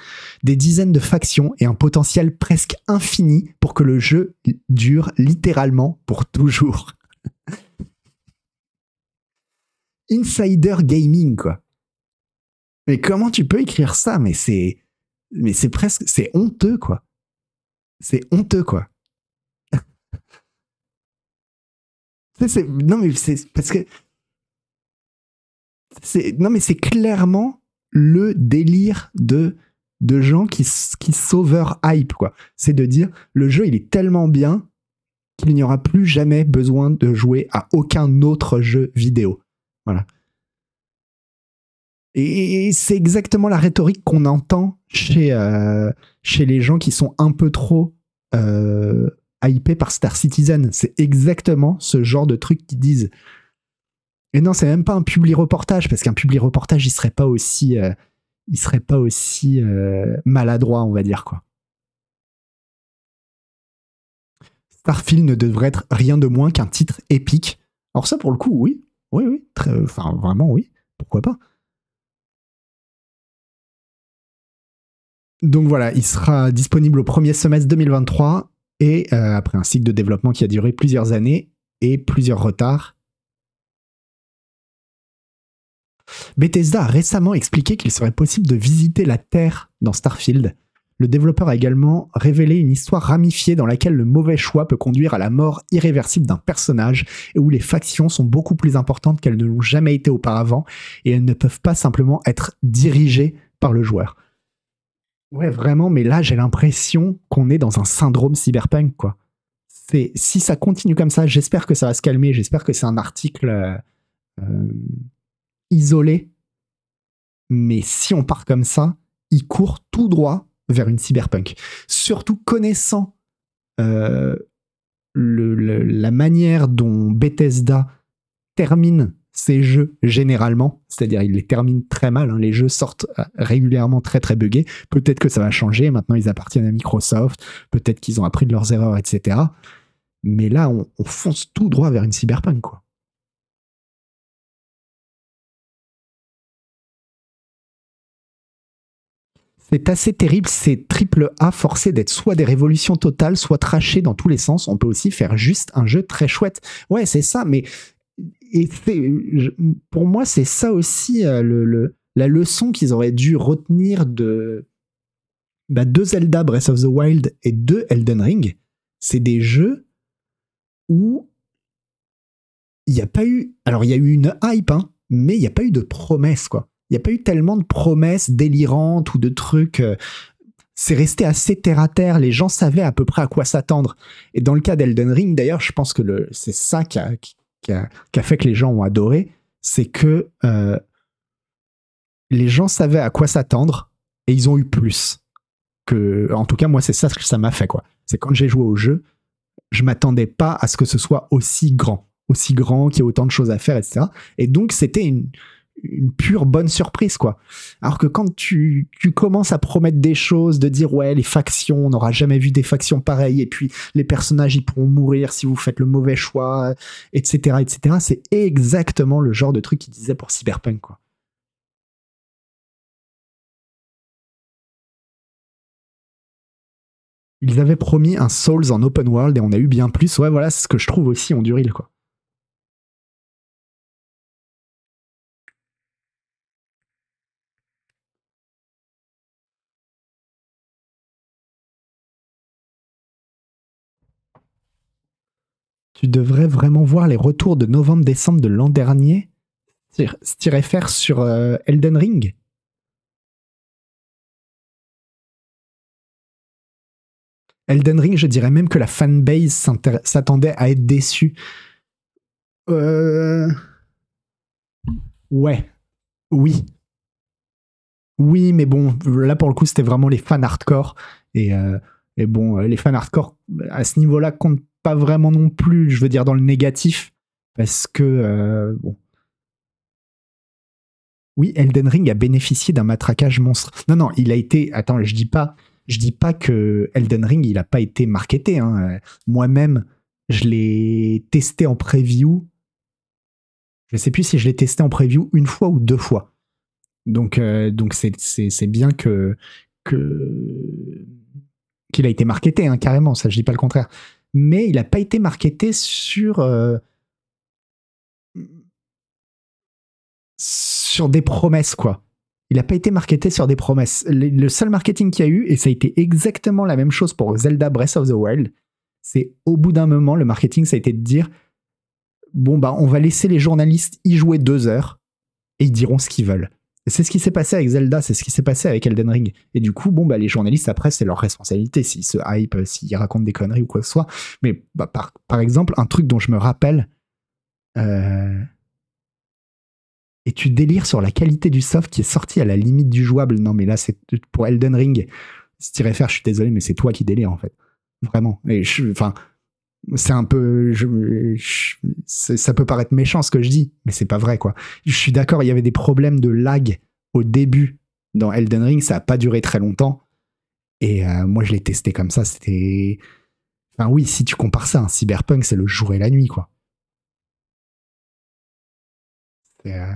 Des dizaines de factions et un potentiel presque infini pour que le jeu dure littéralement pour toujours. Insider gaming, quoi. Mais comment tu peux écrire ça? Mais c'est, presque, c'est honteux, quoi. C'est honteux, quoi. Non mais c'est parce que non mais c'est clairement le délire de de gens qui qui sauveur hype quoi. C'est de dire le jeu il est tellement bien qu'il n'y aura plus jamais besoin de jouer à aucun autre jeu vidéo. Voilà. Et et c'est exactement la rhétorique qu'on entend chez euh, chez les gens qui sont un peu trop euh, hypés par Star Citizen. C'est exactement ce genre de truc qu'ils disent. Et non, c'est même pas un public reportage parce qu'un public reportage, il serait pas aussi, euh, il serait pas aussi euh, maladroit, on va dire quoi. Starfield ne devrait être rien de moins qu'un titre épique. Alors ça, pour le coup, oui, oui, oui, très- enfin vraiment oui, pourquoi pas. Donc voilà, il sera disponible au premier semestre 2023 et euh, après un cycle de développement qui a duré plusieurs années et plusieurs retards. Bethesda a récemment expliqué qu'il serait possible de visiter la Terre dans Starfield. Le développeur a également révélé une histoire ramifiée dans laquelle le mauvais choix peut conduire à la mort irréversible d'un personnage et où les factions sont beaucoup plus importantes qu'elles ne l'ont jamais été auparavant et elles ne peuvent pas simplement être dirigées par le joueur. Ouais, vraiment, mais là j'ai l'impression qu'on est dans un syndrome cyberpunk, quoi. C'est si ça continue comme ça, j'espère que ça va se calmer, j'espère que c'est un article euh, euh, isolé. Mais si on part comme ça, il court tout droit vers une cyberpunk. Surtout connaissant euh, la manière dont Bethesda termine ses jeux généralement, c'est-à-dire il les termine très mal, hein. les jeux sortent euh, régulièrement très très buggés, peut-être que ça va changer, maintenant ils appartiennent à Microsoft, peut-être qu'ils ont appris de leurs erreurs, etc. Mais là, on, on fonce tout droit vers une cyberpunk, quoi. C'est assez terrible, c'est triple A forcé d'être soit des révolutions totales, soit trachés dans tous les sens. On peut aussi faire juste un jeu très chouette. Ouais, c'est ça, mais pour moi, c'est ça aussi euh, la leçon qu'ils auraient dû retenir de, bah, deux Zelda Breath of the Wild et deux Elden Ring. C'est des jeux où il n'y a pas eu. Alors, il y a eu une hype, hein, mais il n'y a pas eu de promesse, quoi. Il n'y a pas eu tellement de promesses délirantes ou de trucs. Euh, c'est resté assez terre à terre. Les gens savaient à peu près à quoi s'attendre. Et dans le cas d'Elden Ring, d'ailleurs, je pense que c'est ça qui a, fait que les gens ont adoré. C'est que euh, les gens savaient à quoi s'attendre et ils ont eu plus. Que, en tout cas, moi, c'est ça que ça m'a fait. quoi. C'est quand j'ai joué au jeu, je m'attendais pas à ce que ce soit aussi grand. Aussi grand, qu'il y ait autant de choses à faire, etc. Et donc, c'était une une pure bonne surprise, quoi. Alors que quand tu, commences à promettre des choses, de dire ouais, les factions, on n'aura jamais vu des factions pareilles, et puis les personnages, ils pourront mourir si vous faites le mauvais choix, etc., etc., c'est exactement le genre de truc qu'ils disaient pour Cyberpunk, quoi. Ils avaient promis un Souls en open world et on a eu bien plus. Ouais, voilà, c'est ce que je trouve aussi en Duril, quoi. Tu devrais vraiment voir les retours de novembre-décembre de l'an dernier, se faire sur euh, Elden Ring. Elden Ring, je dirais même que la fanbase s'attendait à être déçue. Euh... Ouais. Oui. Oui, mais bon, là pour le coup, c'était vraiment les fans hardcore. Et, euh, et bon, les fans hardcore, à ce niveau-là, comptent pas vraiment non plus, je veux dire, dans le négatif, parce que, euh. Oui, Elden Ring a bénéficié d'un matraquage monstre. Non, non, il a été. Attends, je dis pas, je dis pas que Elden Ring, il a pas été marketé. Hein. Moi-même, je l'ai testé en preview. Je sais plus si je l'ai testé en preview une fois ou deux fois. Donc, euh, c'est, bien que, que qu'il a été marketé, hein, carrément. Ça, je dis pas le contraire mais il n'a pas été marketé sur, euh, sur des promesses, quoi. Il n'a pas été marketé sur des promesses. Le, seul marketing qu'il y a eu, et ça a été exactement la même chose pour Zelda Breath of the Wild, c'est au bout d'un moment, le marketing, ça a été de dire bon, bah, on va laisser les journalistes y jouer deux heures et ils diront ce qu'ils veulent. C'est ce qui s'est passé avec Zelda, c'est ce qui s'est passé avec Elden Ring. Et du coup, bon, bah, les journalistes, après, c'est leur responsabilité s'ils se hype, s'ils racontent des conneries ou quoi que ce soit. Mais bah, par, par, exemple, un truc dont je me rappelle, euh... et tu délires sur la qualité du soft qui est sorti à la limite du jouable. Non, mais là, c'est pour Elden Ring. Si tu réfères, je suis désolé, mais c'est toi qui délires, en fait. Vraiment. Et je, enfin, c'est un peu ça peut paraître méchant ce que je dis mais c'est pas vrai quoi. Je suis d'accord il y avait des problèmes de lag au début dans Elden Ring ça a pas duré très longtemps. Et euh, moi je l'ai testé comme ça c'était enfin oui si tu compares ça à un cyberpunk c'est le jour et la nuit quoi. Euh,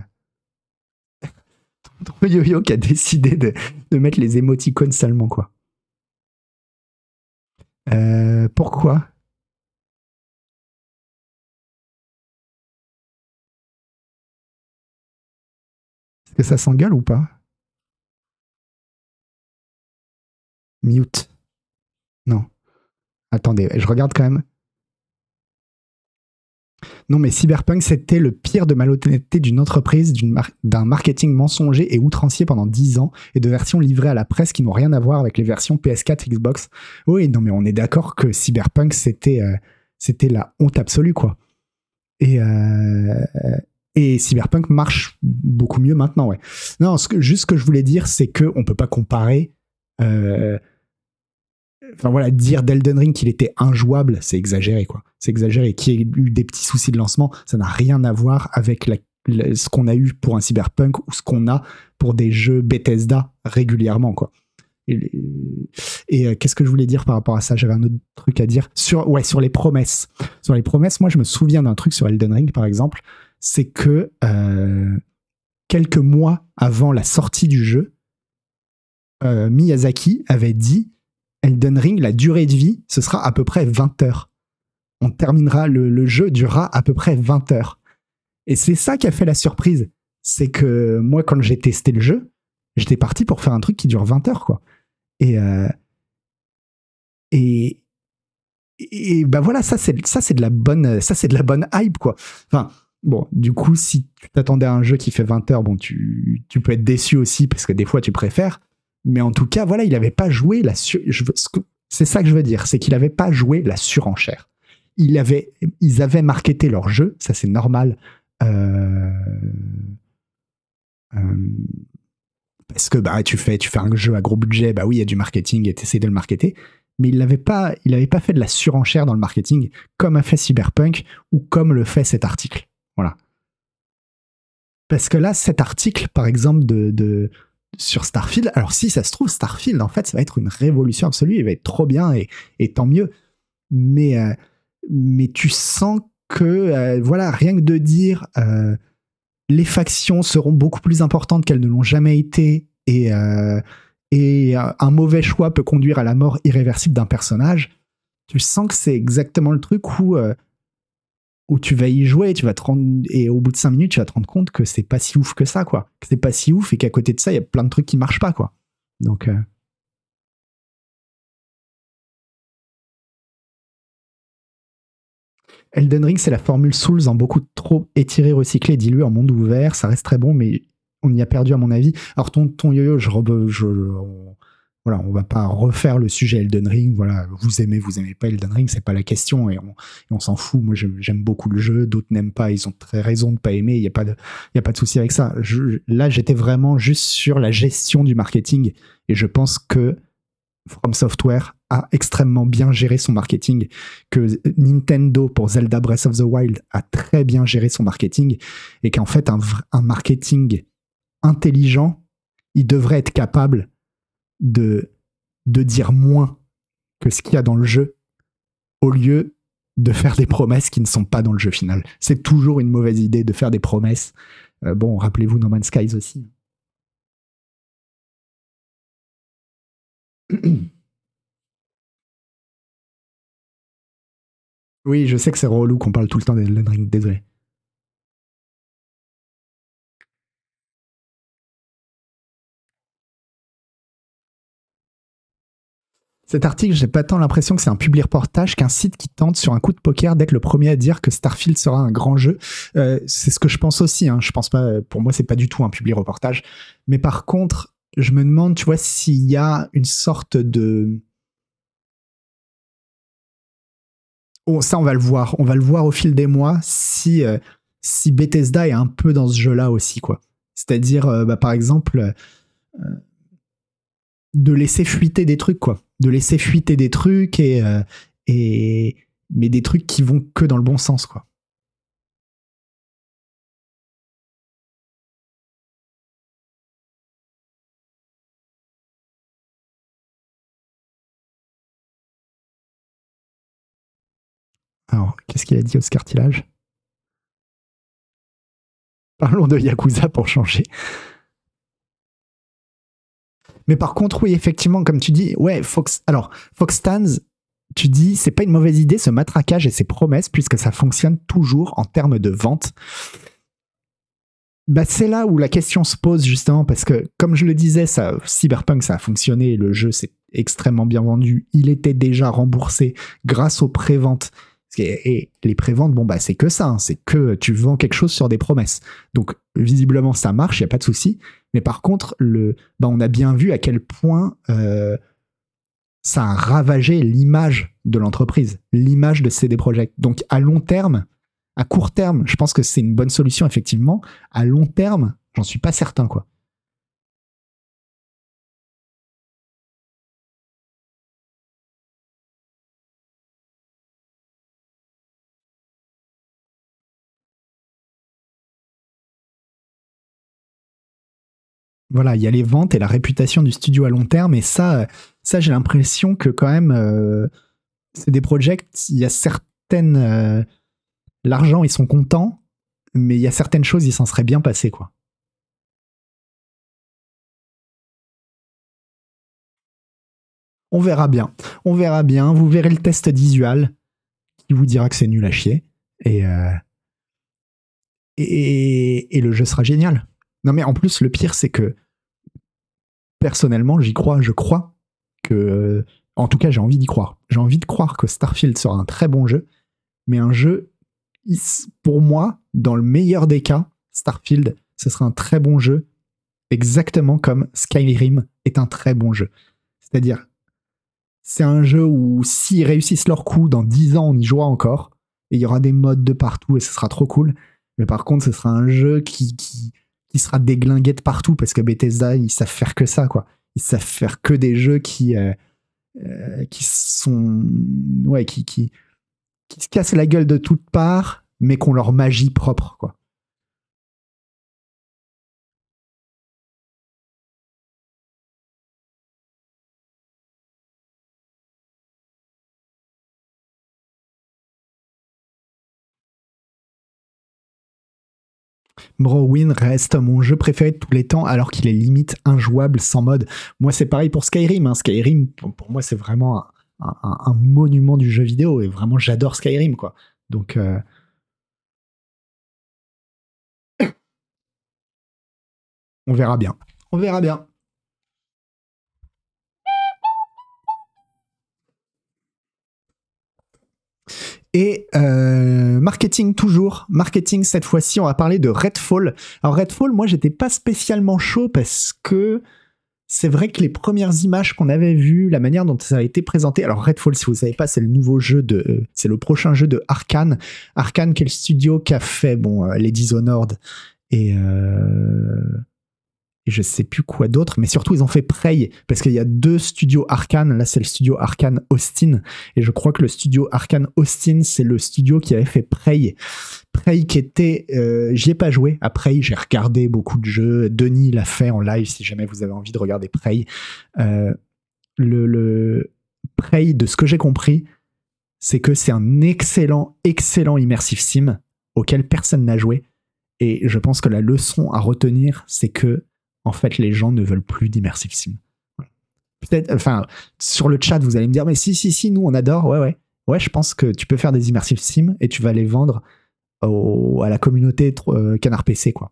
Trop yo-yo qui a décidé de, de mettre les émoticônes seulement, quoi. Euh, pourquoi Est-ce que ça s'engueule ou pas? Mute. Non. Attendez, je regarde quand même. Non, mais Cyberpunk, c'était le pire de malhonnêteté d'une entreprise, d'un marketing mensonger et outrancier pendant 10 ans, et de versions livrées à la presse qui n'ont rien à voir avec les versions PS4, Xbox. Oui, non, mais on est d'accord que Cyberpunk, c'était euh, la honte absolue, quoi. Et, euh, et Cyberpunk marche beaucoup mieux maintenant, ouais. Non, juste ce que je voulais dire, c'est qu'on peut pas comparer. Euh, enfin voilà, dire d'Elden Ring qu'il était injouable, c'est exagéré quoi. C'est exagéré. Qu'il y ait eu des petits soucis de lancement, ça n'a rien à voir avec ce qu'on a eu pour un cyberpunk ou ce qu'on a pour des jeux Bethesda régulièrement quoi. Et, euh, qu'est-ce que je voulais dire par rapport à ça? J'avais un autre truc à dire sur ouais sur les promesses. Sur les promesses, moi je me souviens d'un truc sur Elden Ring par exemple, c'est que euh, quelques mois avant la sortie du jeu, euh, Miyazaki avait dit Elden Ring, la durée de vie, ce sera à peu près 20 heures. On terminera, le, jeu durera à peu près 20 heures. Et c'est ça qui a fait la surprise. C'est que moi, quand j'ai testé le jeu, j'étais parti pour faire un truc qui dure 20 heures, quoi. Et, euh, et, et bah voilà, ça c'est ça c'est de la bonne ça c'est de la bonne hype quoi. Enfin bon, du coup si tu t'attendais à un jeu qui fait 20 heures, bon tu, peux être déçu aussi parce que des fois tu préfères. Mais en tout cas, voilà, il n'avait pas joué la C'est ça que je veux dire, c'est qu'il n'avait pas joué la surenchère. Ils avaient marketé leur jeu, ça c'est normal. Euh, euh, parce que bah, tu, fais, un jeu à gros budget, bah oui, il y a du marketing et tu essaies de le marketer. Mais il n'avait pas, pas fait de la surenchère dans le marketing comme a fait Cyberpunk ou comme le fait cet article. Voilà. Parce que là, cet article, par exemple, de sur Starfield. Alors si ça se trouve, Starfield, en fait, ça va être une révolution absolue, il va être trop bien et, tant mieux. Mais, euh, mais tu sens que, euh, voilà, rien que de dire euh, les factions seront beaucoup plus importantes qu'elles ne l'ont jamais été et, et un mauvais choix peut conduire à la mort irréversible d'un personnage, tu sens que c'est exactement le truc où où tu vas y jouer, tu vas te rendre, et au bout de 5 minutes, tu vas te rendre compte que c'est pas si ouf que ça, quoi. Que c'est pas si ouf et qu'à côté de ça, il y a plein de trucs qui marchent pas, quoi. Donc. Euh... Elden Ring, c'est la formule Souls en beaucoup trop étiré, recyclé, dilué en monde ouvert. Ça reste très bon, mais on y a perdu à mon avis. Alors ton, ton yo-yo, je, je, voilà, on va pas refaire le sujet Elden Ring. Voilà, vous aimez, vous aimez pas Elden Ring, c'est pas la question et on, s'en fout. Moi, j'aime beaucoup le jeu, d'autres n'aiment pas, ils ont très raison de pas aimer. Il y a pas de, souci avec ça. là, j'étais vraiment juste sur la gestion du marketing et je pense que From Software a extrêmement bien géré son marketing, que Nintendo pour Zelda Breath of the Wild a très bien géré son marketing et qu'en fait un marketing intelligent, il devrait être capable de, de dire moins que ce qu'il y a dans le jeu au lieu de faire des promesses qui ne sont pas dans le jeu final. C'est toujours une mauvaise idée de faire des promesses. Euh, bon, rappelez-vous No Man's Skies aussi. Oui, je sais que c'est relou qu'on parle tout le temps d'Elden Ring, désolé. Cet article, j'ai pas tant l'impression que c'est un public reportage qu'un site qui tente sur un coup de poker d'être le premier à dire que Starfield sera un grand jeu. Euh, c'est ce que je pense aussi. Hein. Je pense pas. Pour moi, c'est pas du tout un public reportage. Mais par contre, je me demande, tu vois, s'il y a une sorte de Oh, ça, on va le voir. On va le voir au fil des mois si, euh, si Bethesda est un peu dans ce jeu-là aussi, quoi. C'est-à-dire, euh, bah, par exemple, de laisser fuiter des trucs, quoi de laisser fuiter des trucs et, euh, et mais des trucs qui vont que dans le bon sens quoi. Alors, qu'est-ce qu'il a dit Oscar Tillage Parlons de Yakuza pour changer. Mais par contre, oui, effectivement, comme tu dis, ouais, Fox. Alors, Fox tu dis, c'est pas une mauvaise idée ce matraquage et ces promesses, puisque ça fonctionne toujours en termes de vente. Bah, c'est là où la question se pose justement parce que, comme je le disais, Cyberpunk, ça a fonctionné, le jeu s'est extrêmement bien vendu, il était déjà remboursé grâce aux préventes. Et les préventes, bon bah c'est que ça, hein. c'est que tu vends quelque chose sur des promesses. Donc visiblement ça marche, il y a pas de souci. Mais par contre, bah, on a bien vu à quel point euh, ça a ravagé l'image de l'entreprise, l'image de CD Projekt. Donc à long terme, à court terme, je pense que c'est une bonne solution, effectivement. À long terme, j'en suis pas certain, quoi. Voilà, il y a les ventes et la réputation du studio à long terme, et ça, ça j'ai l'impression que quand même, euh, c'est des projets, il y a certaines, euh, l'argent, ils sont contents, mais il y a certaines choses, ils s'en seraient bien passés, quoi. On verra bien. On verra bien. Vous verrez le test visual qui vous dira que c'est nul à chier. Et, euh, et, et, le jeu sera génial. Non, mais en plus, le pire, c'est que personnellement, j'y crois. Je crois que. En tout cas, j'ai envie d'y croire. J'ai envie de croire que Starfield sera un très bon jeu, mais un jeu pour moi, dans le meilleur des cas, Starfield, ce sera un très bon jeu, exactement comme Skyrim est un très bon jeu. C'est-à-dire, c'est un jeu où s'ils réussissent leur coup, dans 10 ans, on y jouera encore, et il y aura des modes de partout, et ce sera trop cool. Mais par contre, ce sera un jeu qui, qui, sera déglingué de partout, parce que Bethesda, ils savent faire que ça, quoi. Ils savent faire que des jeux qui, euh, euh, qui sont... Ouais, qui, qui, qui se cassent la gueule de toutes parts, mais qu'on leur magie propre, quoi. Morrowind reste mon jeu préféré de tous les temps alors qu'il est limite injouable sans mode. Moi c'est pareil pour Skyrim. Hein. Skyrim pour moi c'est vraiment un, monument du jeu vidéo et vraiment j'adore Skyrim quoi. Donc euh, on verra bien. On verra bien. Et euh, marketing toujours, marketing cette fois-ci, on va parler de Redfall. Alors Redfall, moi j'étais pas spécialement chaud parce que c'est vrai que les premières images qu'on avait vues, la manière dont ça a été présenté, alors Redfall, si vous ne savez pas, c'est le nouveau jeu de, euh, c'est le prochain jeu de Arkane. Arkane, qui est le studio qui a fait, bon, euh, les Dishonored et, euh, et je sais plus quoi d'autre, mais surtout ils ont fait Prey, parce qu'il y a deux studios Arkane, là c'est le studio Arkane Austin, et je crois que le studio Arkane Austin, c'est le studio qui avait fait Prey. Prey qui était, euh, j'y ai pas joué, à Prey j'ai regardé beaucoup de jeux, Denis l'a fait en live si jamais vous avez envie de regarder Prey. Euh, le, le Prey, de ce que j'ai compris, c'est que c'est un excellent, excellent immersive sim auquel personne n'a joué. Et je pense que la leçon à retenir, c'est que en fait, les gens ne veulent plus d'immersive sim. Peut-être, enfin, sur le chat, vous allez me dire, mais si, si, si, nous, on adore. Ouais, ouais. Ouais, je pense que tu peux faire des immersive sim et tu vas les vendre à la communauté euh, Canard PC, quoi.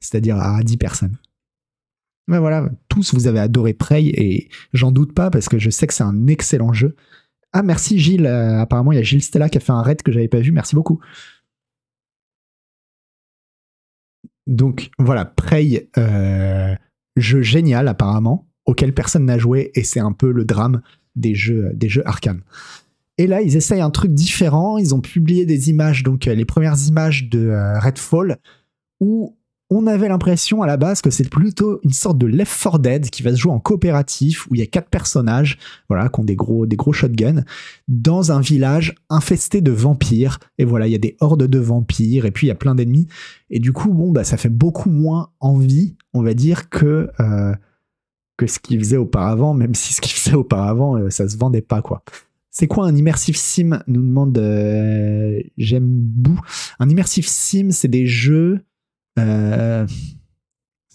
C'est-à-dire à 10 personnes. Mais voilà, tous vous avez adoré Prey et j'en doute pas parce que je sais que c'est un excellent jeu. Ah, merci Gilles. Euh, apparemment, il y a Gilles Stella qui a fait un raid que j'avais pas vu. Merci beaucoup. Donc voilà, Prey, euh, jeu génial apparemment, auquel personne n'a joué, et c'est un peu le drame des jeux, des. Et là, ils essayent un truc différent. Ils ont publié des images, donc euh, les premières images de euh, Redfall, où on avait l'impression à la base que c'est plutôt une sorte de Left 4 Dead qui va se jouer en coopératif où il y a quatre personnages, voilà, qui ont des gros, des gros shotguns, dans un village infesté de vampires. Et voilà, il y a des hordes de vampires et puis il y a plein d'ennemis. Et du coup, bon, bah, ça fait beaucoup moins envie, on va dire, que, euh, que ce qu'il faisait auparavant, même si ce qu'il faisait auparavant, euh, ça se vendait pas, quoi. C'est quoi un immersive sim nous demande euh, J'aime Bou. Un immersive sim, c'est des jeux euh,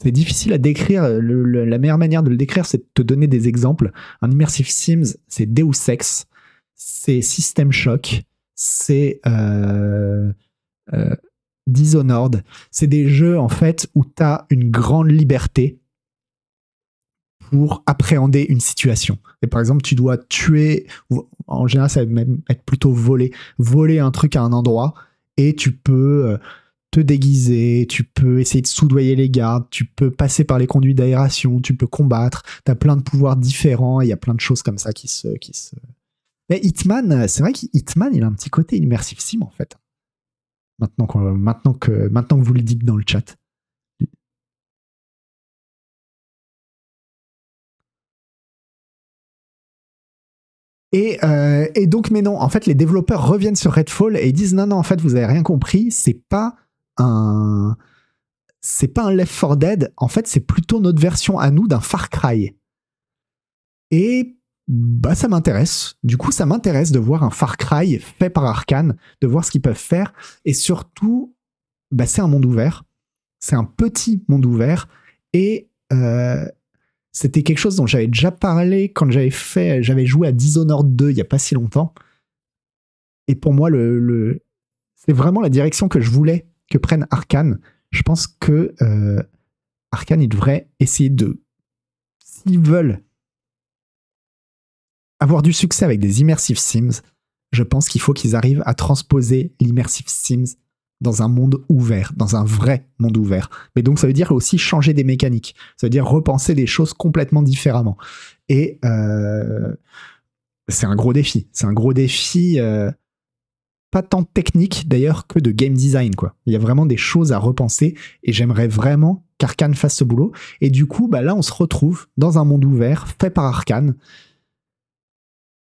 c'est difficile à décrire. la meilleure manière de le décrire, c'est de te donner des exemples. Un immersive Sims, c'est Deus Ex, c'est System Shock, c'est euh, euh, Dishonored. C'est des jeux en fait où tu as une grande liberté pour appréhender une situation. Et par exemple, tu dois tuer, en général, ça va même être plutôt voler, voler un truc à un endroit et tu peux te déguiser, tu peux essayer de soudoyer les gardes, tu peux passer par les conduits d'aération, tu peux combattre, tu as plein de pouvoirs différents, il y a plein de choses comme ça qui se... Qui se... Mais Hitman, c'est vrai qu'Hitman, il a un petit côté immersif sim en fait. Maintenant, maintenant, que, maintenant que vous le dites dans le chat. Euh, et, donc, mais non, en fait, les développeurs reviennent sur Redfall et disent non, non, en fait, vous avez rien compris, c'est pas C'est pas un Left 4 Dead, en fait, c'est plutôt notre version à nous d'un Far Cry. Et bah, ça m'intéresse. Du coup, ça m'intéresse de voir un Far Cry fait par Arkane, de voir ce qu'ils peuvent faire. Et surtout, bah, c'est un monde ouvert. C'est un petit monde ouvert. Et euh, c'était quelque chose dont j'avais déjà parlé quand j'avais fait, j'avais joué à Dishonored 2 il n'y a pas si longtemps. Et pour moi, le, c'est vraiment la direction que je voulais que prenne Arkane. Je pense que euh, Arkane, il devrait essayer de, s'ils veulent avoir du succès avec des immersive sims, je pense qu'il faut qu'ils arrivent à transposer l'immersive sims dans un monde ouvert, dans un vrai monde ouvert. Mais donc ça veut dire aussi changer des mécaniques, ça veut dire repenser des choses complètement différemment. Et euh, c'est un gros défi, c'est un gros défi, euh, pas tant technique d'ailleurs que de game design. Quoi. Il y a vraiment des choses à repenser et j'aimerais vraiment qu'Arkane fasse ce boulot. Et du coup, bah là on se retrouve dans un monde ouvert fait par Arkane,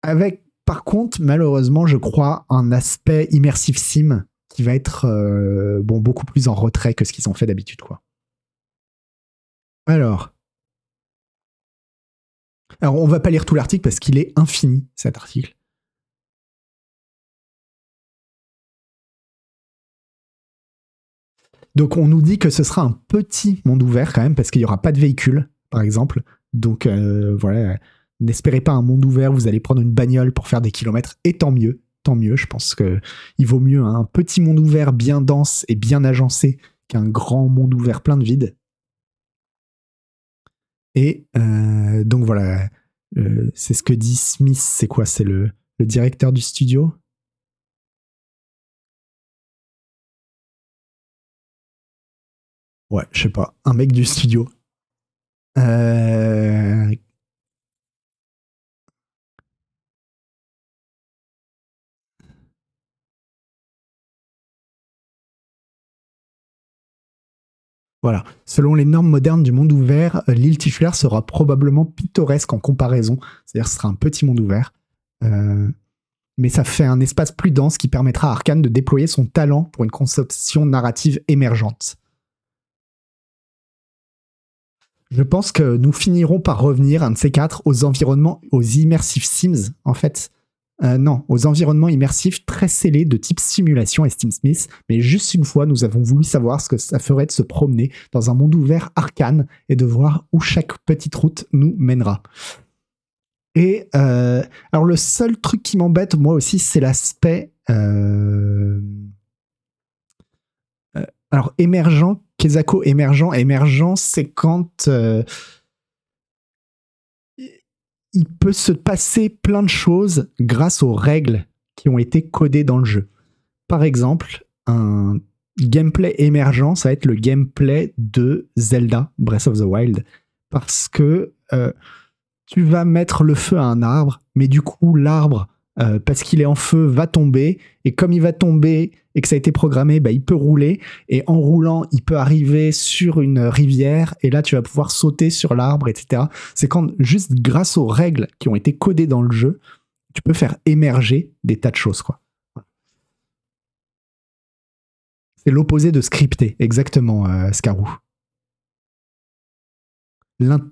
avec par contre malheureusement je crois un aspect immersive sim qui va être euh, beaucoup plus en retrait que ce qu'ils ont fait d'habitude. quoi. Alors. Alors, on va pas lire tout l'article parce qu'il est infini, cet article. Donc, on nous dit que ce sera un petit monde ouvert quand même, parce qu'il n'y aura pas de véhicule, par exemple. Donc, euh, voilà, n'espérez pas un monde ouvert, vous allez prendre une bagnole pour faire des kilomètres, et tant mieux tant mieux. Je pense qu'il vaut mieux un petit monde ouvert bien dense et bien agencé qu'un grand monde ouvert plein de vide. Et euh, donc voilà, euh, c'est ce que dit Smith. C'est quoi? C'est le, directeur du studio? Ouais, je sais pas. Un mec du studio. Euh, Voilà. Selon les normes modernes du monde ouvert, euh, l'île titulaire sera probablement pittoresque en comparaison. C'est-à-dire ce sera un petit monde ouvert. Euh, mais ça fait un espace plus dense qui permettra à Arkane de déployer son talent pour une conception narrative émergente. Je pense que nous finirons par revenir, un de ces quatre, aux environnements, aux immersive sims, en fait, euh, non, aux environnements immersifs très scellés de type simulation Steam Smith, mais juste une fois, nous avons voulu savoir ce que ça ferait de se promener dans un monde ouvert arcane et de voir où chaque petite route nous mènera. Et euh, alors le seul truc qui m'embête moi aussi, c'est l'aspect euh, alors émergent, Kezako émergent, émergent, c'est quand il peut se passer plein de choses grâce aux règles qui ont été codées dans le jeu. Par exemple, un gameplay émergent, ça va être le gameplay de Zelda Breath of the Wild. Parce que euh, tu vas mettre le feu à un arbre, mais du coup, l'arbre euh, parce qu'il est en feu, va tomber. Et comme il va tomber et que ça a été programmé, bah, il peut rouler. Et en roulant, il peut arriver sur une rivière. Et là, tu vas pouvoir sauter sur l'arbre, etc. C'est quand, juste grâce aux règles qui ont été codées dans le jeu, tu peux faire émerger des tas de choses. quoi. C'est l'opposé de scripté, exactement, euh, Scarou.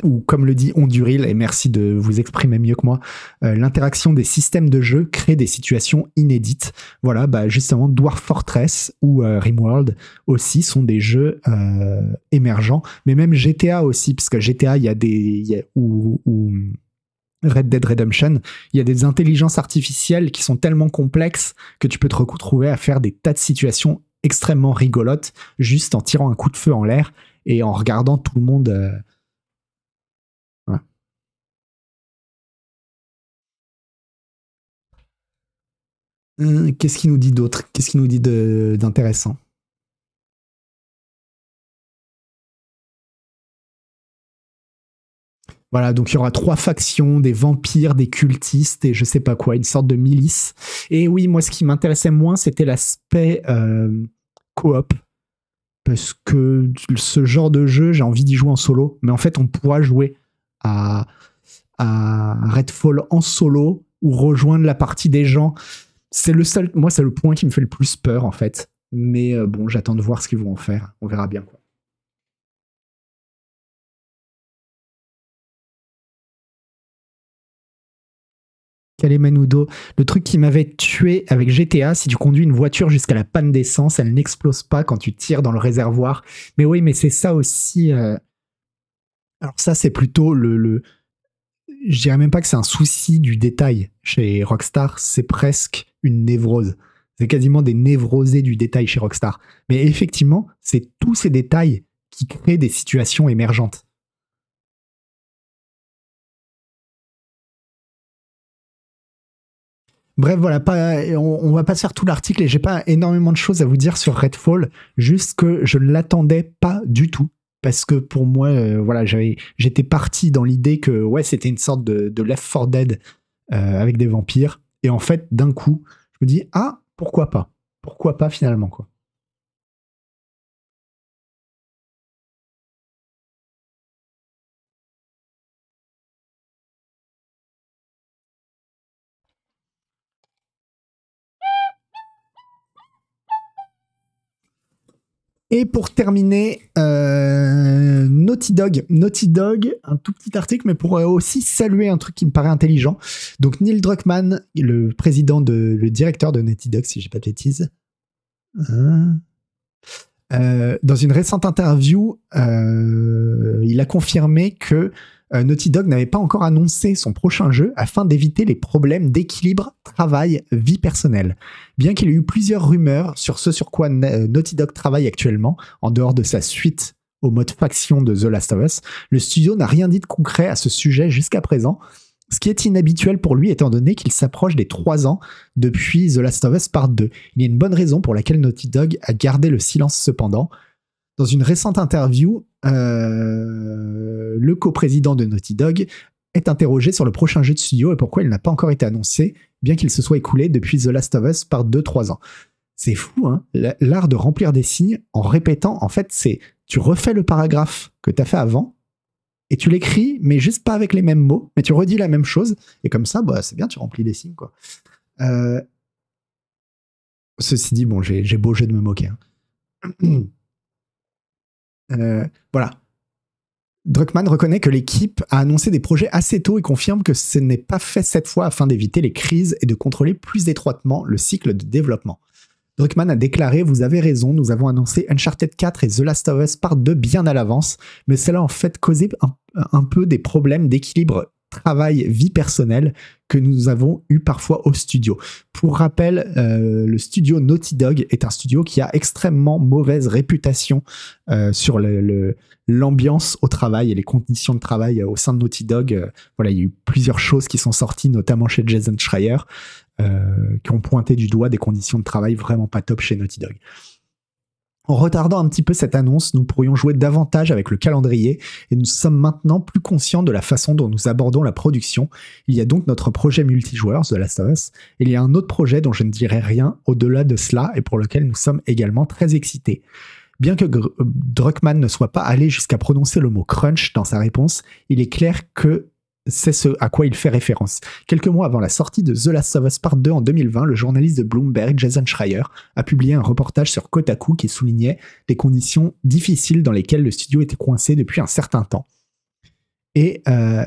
Ou comme le dit Onduril, et merci de vous exprimer mieux que moi, euh, l'interaction des systèmes de jeu crée des situations inédites. Voilà, bah justement, Dwarf Fortress ou euh, Rimworld aussi sont des jeux euh, émergents, mais même GTA aussi, parce que GTA, il y a des... ou, ou Red Dead Redemption, il y a des intelligences artificielles qui sont tellement complexes que tu peux te retrouver à faire des tas de situations extrêmement rigolotes juste en tirant un coup de feu en l'air et en regardant tout le monde Hum, qu'est-ce qu'il nous dit d'autre? Qu'est-ce qu'il nous dit d'intéressant? Voilà, donc il y aura trois factions, des vampires, des cultistes et je sais pas quoi, une sorte de milice. Et oui, moi ce qui m'intéressait moins, c'était l'aspect euh, coop. Parce que ce genre de jeu, j'ai envie d'y jouer en solo. Mais en fait, on pourra jouer à, à Redfall en solo ou rejoindre la partie des gens c'est le seul, moi, c'est le point qui me fait le plus peur, en fait. Mais euh, bon, j'attends de voir ce qu'ils vont en faire. On verra bien, quoi. Menudo, le truc qui m'avait tué avec GTA, si tu conduis une voiture jusqu'à la panne d'essence, elle n'explose pas quand tu tires dans le réservoir. Mais oui, mais c'est ça aussi. Euh, alors ça, c'est plutôt le, le... Je dirais même pas que c'est un souci du détail chez Rockstar, c'est presque une névrose. C'est quasiment des névrosés du détail chez Rockstar. Mais effectivement, c'est tous ces détails qui créent des situations émergentes. Bref, voilà, on, va pas faire tout l'article et j'ai pas énormément de choses à vous dire sur Redfall, juste que je ne l'attendais pas du tout. Parce que pour moi, euh, voilà, j'étais parti dans l'idée que ouais, c'était une sorte de, Left 4 Dead euh, avec des vampires. Et en fait, d'un coup, je me dis ah pourquoi pas? Pourquoi pas finalement quoi? Et pour terminer, euh, Naughty Dog. Naughty Dog, un tout petit article, mais pour aussi saluer un truc qui me paraît intelligent. Donc Neil Druckmann, le président de, le directeur de Naughty Dog, si j'ai pas de bêtises. Hein? Euh, dans une récente interview, euh, il a confirmé que euh, Naughty Dog n'avait pas encore annoncé son prochain jeu afin d'éviter les problèmes d'équilibre travail-vie personnelle. Bien qu'il ait eu plusieurs rumeurs sur ce sur quoi euh, Naughty Dog travaille actuellement, en dehors de sa suite au mode faction de The Last of Us, le studio n'a rien dit de concret à ce sujet jusqu'à présent, ce qui est inhabituel pour lui étant donné qu'il s'approche des 3 ans depuis The Last of Us Part 2. Il y a une bonne raison pour laquelle Naughty Dog a gardé le silence cependant. Dans une récente interview, euh, le coprésident de Naughty Dog est interrogé sur le prochain jeu de studio et pourquoi il n'a pas encore été annoncé, bien qu'il se soit écoulé depuis The Last of Us par 2-3 ans. C'est fou, hein L'art de remplir des signes en répétant, en fait, c'est tu refais le paragraphe que tu as fait avant et tu l'écris, mais juste pas avec les mêmes mots, mais tu redis la même chose et comme ça, bah, c'est bien, tu remplis des signes, quoi. Euh, ceci dit, bon, j'ai beau jeu de me moquer. Hein. Euh, voilà. Druckmann reconnaît que l'équipe a annoncé des projets assez tôt et confirme que ce n'est pas fait cette fois afin d'éviter les crises et de contrôler plus étroitement le cycle de développement. Druckmann a déclaré Vous avez raison, nous avons annoncé Uncharted 4 et The Last of Us Part 2 bien à l'avance, mais cela a en fait causé un peu des problèmes d'équilibre travail, vie personnelle que nous avons eu parfois au studio. Pour rappel, euh, le studio Naughty Dog est un studio qui a extrêmement mauvaise réputation euh, sur l'ambiance au travail et les conditions de travail au sein de Naughty Dog. Euh, voilà, il y a eu plusieurs choses qui sont sorties, notamment chez Jason Schreier, qui ont pointé du doigt des conditions de travail vraiment pas top chez Naughty Dog. En retardant un petit peu cette annonce, nous pourrions jouer davantage avec le calendrier et nous sommes maintenant plus conscients de la façon dont nous abordons la production. Il y a donc notre projet multijoueur, The Last of Us, il y a un autre projet dont je ne dirai rien au-delà de cela et pour lequel nous sommes également très excités. Bien que Druckmann ne soit pas allé jusqu'à prononcer le mot crunch dans sa réponse, il est clair que c'est ce à quoi il fait référence. Quelques mois avant la sortie de The Last of Us Part 2 en 2020, le journaliste de Bloomberg, Jason Schreier, a publié un reportage sur Kotaku qui soulignait les conditions difficiles dans lesquelles le studio était coincé depuis un certain temps. Et, euh,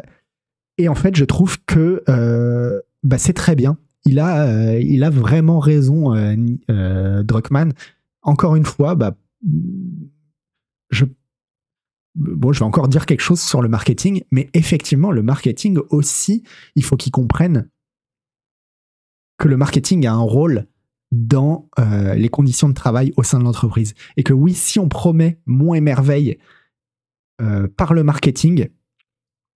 en fait, je trouve que euh, bah, c'est très bien. Il a, euh, vraiment raison, Druckmann. Encore une fois, bah, je, bon, je vais encore dire quelque chose sur le marketing, mais effectivement, le marketing aussi, il faut qu'il comprenne que le marketing a un rôle dans euh, les conditions de travail au sein de l'entreprise. Et que oui, si on promet Mont et Merveille euh, par le marketing,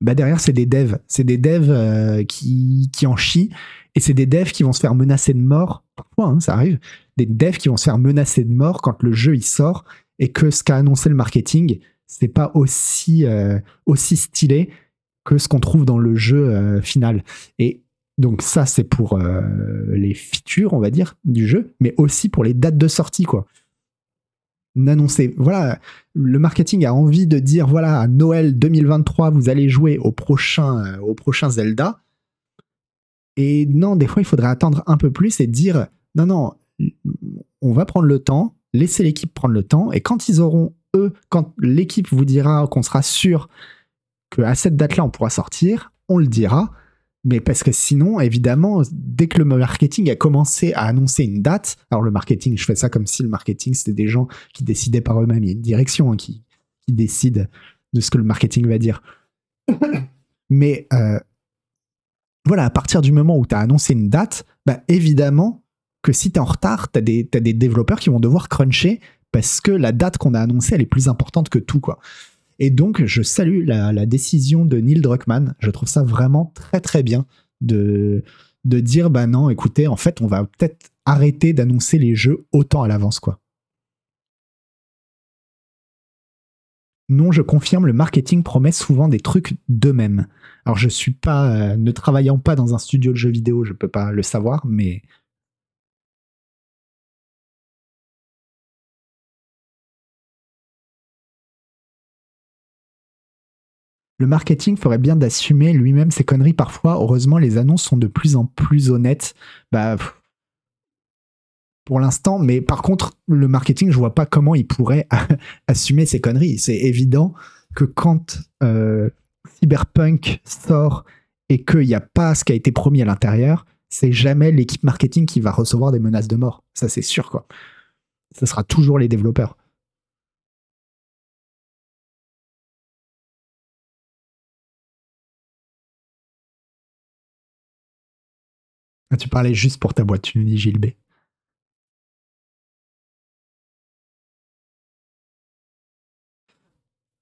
bah derrière, c'est des devs. C'est des devs euh, qui, qui en chient. Et c'est des devs qui vont se faire menacer de mort. Parfois, hein, ça arrive. Des devs qui vont se faire menacer de mort quand le jeu il sort et que ce qu'a annoncé le marketing, c'est pas aussi, euh, aussi stylé que ce qu'on trouve dans le jeu euh, final. Et donc ça, c'est pour euh, les features, on va dire, du jeu, mais aussi pour les dates de sortie, quoi. N'annoncer, voilà, le marketing a envie de dire, voilà, à Noël 2023, vous allez jouer au prochain, au prochain Zelda. Et non, des fois, il faudrait attendre un peu plus et dire, non, non, on va prendre le temps, laisser l'équipe prendre le temps, et quand ils auront, quand l'équipe vous dira qu'on sera sûr qu'à cette date-là, on pourra sortir, on le dira. Mais parce que sinon, évidemment, dès que le marketing a commencé à annoncer une date, alors le marketing, je fais ça comme si le marketing, c'était des gens qui décidaient par eux-mêmes. Il y a une direction hein, qui, qui décide de ce que le marketing va dire. Mais euh, voilà, à partir du moment où tu as annoncé une date, bah, évidemment que si tu es en retard, tu as, des développeurs qui vont devoir cruncher parce que la date qu'on a annoncée, elle est plus importante que tout. quoi. Et donc, je salue la, décision de Neil Druckmann. Je trouve ça vraiment très, très bien de, de dire, bah non, écoutez, en fait, on va peut-être arrêter d'annoncer les jeux autant à l'avance, quoi. Non, je confirme, le marketing promet souvent des trucs d'eux-mêmes. Alors, je suis pas, euh, ne travaillant pas dans un studio de jeux vidéo, je peux pas le savoir, mais Le marketing ferait bien d'assumer lui-même ses conneries parfois. Heureusement, les annonces sont de plus en plus honnêtes. Bah, pour l'instant, mais par contre, le marketing, je vois pas comment il pourrait assumer ses conneries. C'est évident que quand euh, Cyberpunk sort et qu'il n'y a pas ce qui a été promis à l'intérieur, c'est jamais l'équipe marketing qui va recevoir des menaces de mort. Ça, c'est sûr, quoi. Ce sera toujours les développeurs. Tu parlais juste pour ta boîte, tu nous dis Gilles B.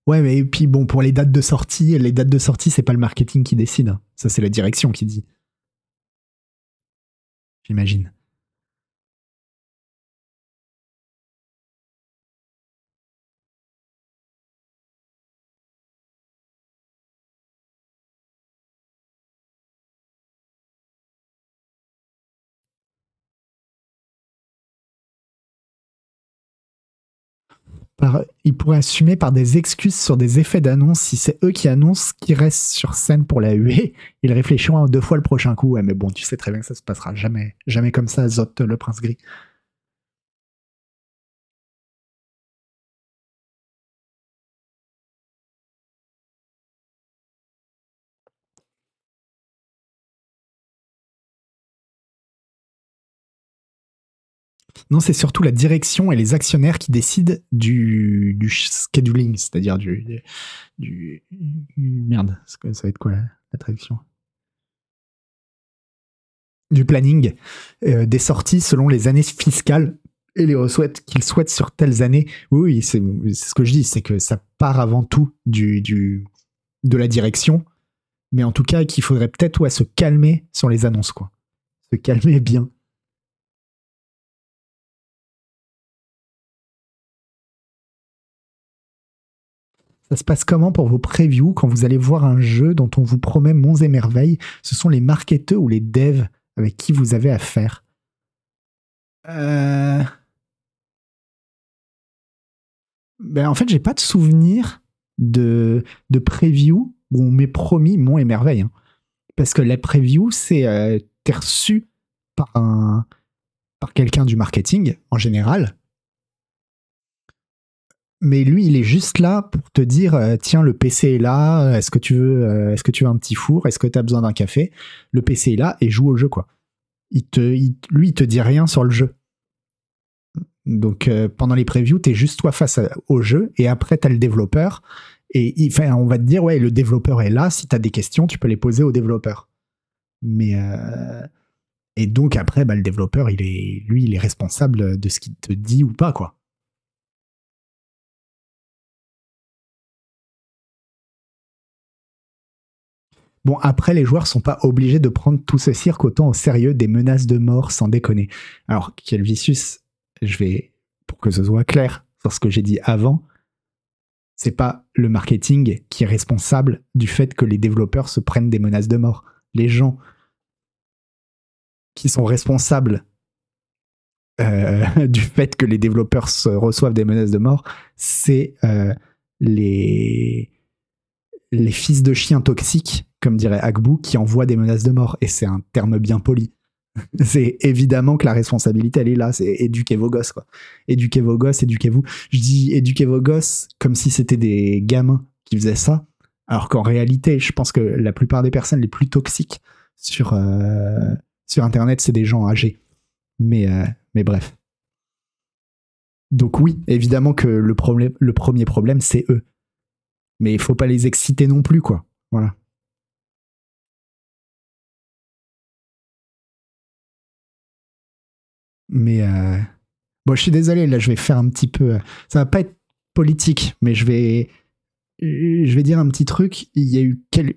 Ouais, mais puis bon, pour les dates de sortie, les dates de sortie, c'est pas le marketing qui décide. hein. Ça, c'est la direction qui dit. J'imagine. Par, ils pourraient assumer par des excuses sur des effets d'annonce si c'est eux qui annoncent qu'ils restent sur scène pour la huée. Ils réfléchiront deux fois le prochain coup. Mais bon, tu sais très bien que ça se passera jamais, jamais comme ça, Zot, le prince gris. Non, c'est surtout la direction et les actionnaires qui décident du, du scheduling, c'est-à-dire du, du, Merde, ça va être quoi la, la traduction? Du planning euh, des sorties selon les années fiscales et les souhaitent qu'ils souhaitent sur telles années. Oui, oui c'est ce que je dis, c'est que ça part avant tout du, du, de la direction, mais en tout cas qu'il faudrait peut-être ouais, se calmer sur les annonces, quoi. Se calmer bien. Ça se passe comment pour vos previews quand vous allez voir un jeu dont on vous promet monts et merveilles? Ce sont les marketeurs ou les devs avec qui vous avez affaire? Euh... ben, En fait, j'ai pas de souvenir de, de preview où on m'est promis monts et merveilles. Hein. Parce que la preview, c'est euh, t'es reçu par, un, par quelqu'un du marketing en général mais lui, il est juste là pour te dire euh, tiens, le PC est là, est-ce que tu veux, euh, est-ce que tu veux un petit four, est-ce que tu as besoin d'un café? Le PC est là et joue au jeu, quoi. Il te, lui, il te dit rien sur le jeu. Donc euh, pendant les previews, tu es juste toi face au jeu et après, tu as le développeur. Et on va te dire ouais, le développeur est là, si tu as des questions, tu peux les poser au développeur. Mais. et donc après, bah, le développeur, il est, lui, il est responsable de ce qu'il te dit ou pas, quoi. Bon, après, les joueurs sont pas obligés de prendre tout ce cirque autant au sérieux des menaces de mort, sans déconner. Alors, Kelvicius, je vais, pour que ce soit clair sur ce que j'ai dit avant, c'est pas le marketing qui est responsable du fait que les développeurs se prennent des menaces de mort. Les gens qui sont responsables euh, du fait que les développeurs reçoivent des menaces de mort, c'est euh, les, les fils de chiens toxiques comme dirait Agbou, qui envoie des menaces de mort. Et c'est un terme bien poli. c'est évidemment que la responsabilité, elle est là. C'est éduquer vos gosses, quoi. Éduquez vos gosses, éduquez-vous. Je dis éduquez vos gosses comme si c'était des gamins qui faisaient ça. Alors qu'en réalité, je pense que la plupart des personnes les plus toxiques sur, euh, sur Internet, c'est des gens âgés. Mais, euh, mais bref. Donc oui, évidemment que le, problème, le premier problème, c'est eux. Mais il faut pas les exciter non plus, quoi. Voilà. Mais euh, bon, je suis désolé, là, je vais faire un petit peu. Ça va pas être politique, mais je vais, je vais dire un petit truc. Il y a eu quel...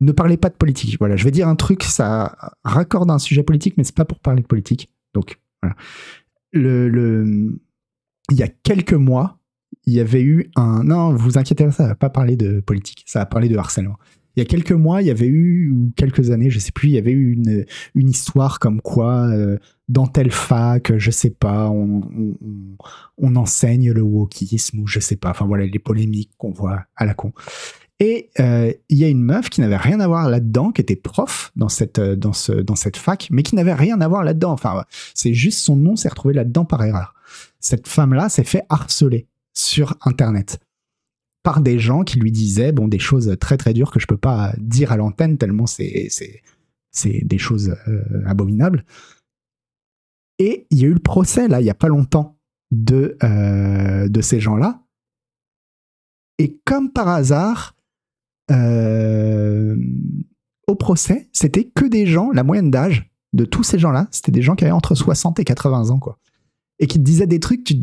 Ne parlez pas de politique. Voilà, je vais dire un truc, ça raccorde un sujet politique, mais c'est pas pour parler de politique. Donc, voilà. Le, le... Il y a quelques mois, il y avait eu un. Non, vous inquiétez pas, ça va pas parler de politique, ça va parler de harcèlement il y a quelques mois, il y avait eu, ou quelques années, je sais plus, il y avait eu une, une histoire comme quoi, euh, dans telle fac, je sais pas, on, enseigne le wokisme, ou je sais pas, enfin voilà, les polémiques qu'on voit à la con. Et euh, il y a une meuf qui n'avait rien à voir là-dedans, qui était prof dans cette, euh, dans, ce, dans cette fac, mais qui n'avait rien à voir là-dedans. Enfin, c'est juste son nom s'est retrouvé là-dedans par erreur. Cette femme-là s'est fait harceler sur Internet par des gens qui lui disaient bon des choses très très dures que je peux pas dire à l'antenne tellement c'est c'est des choses euh, abominables. Et il y a eu le procès là il y a pas longtemps de euh, de ces gens-là. Et comme par hasard, euh, au procès, c'était que des gens, la moyenne d'âge de tous ces gens-là, c'était des gens qui avaient entre 60 et 80 ans, quoi. Et qui te disaient des trucs, tu,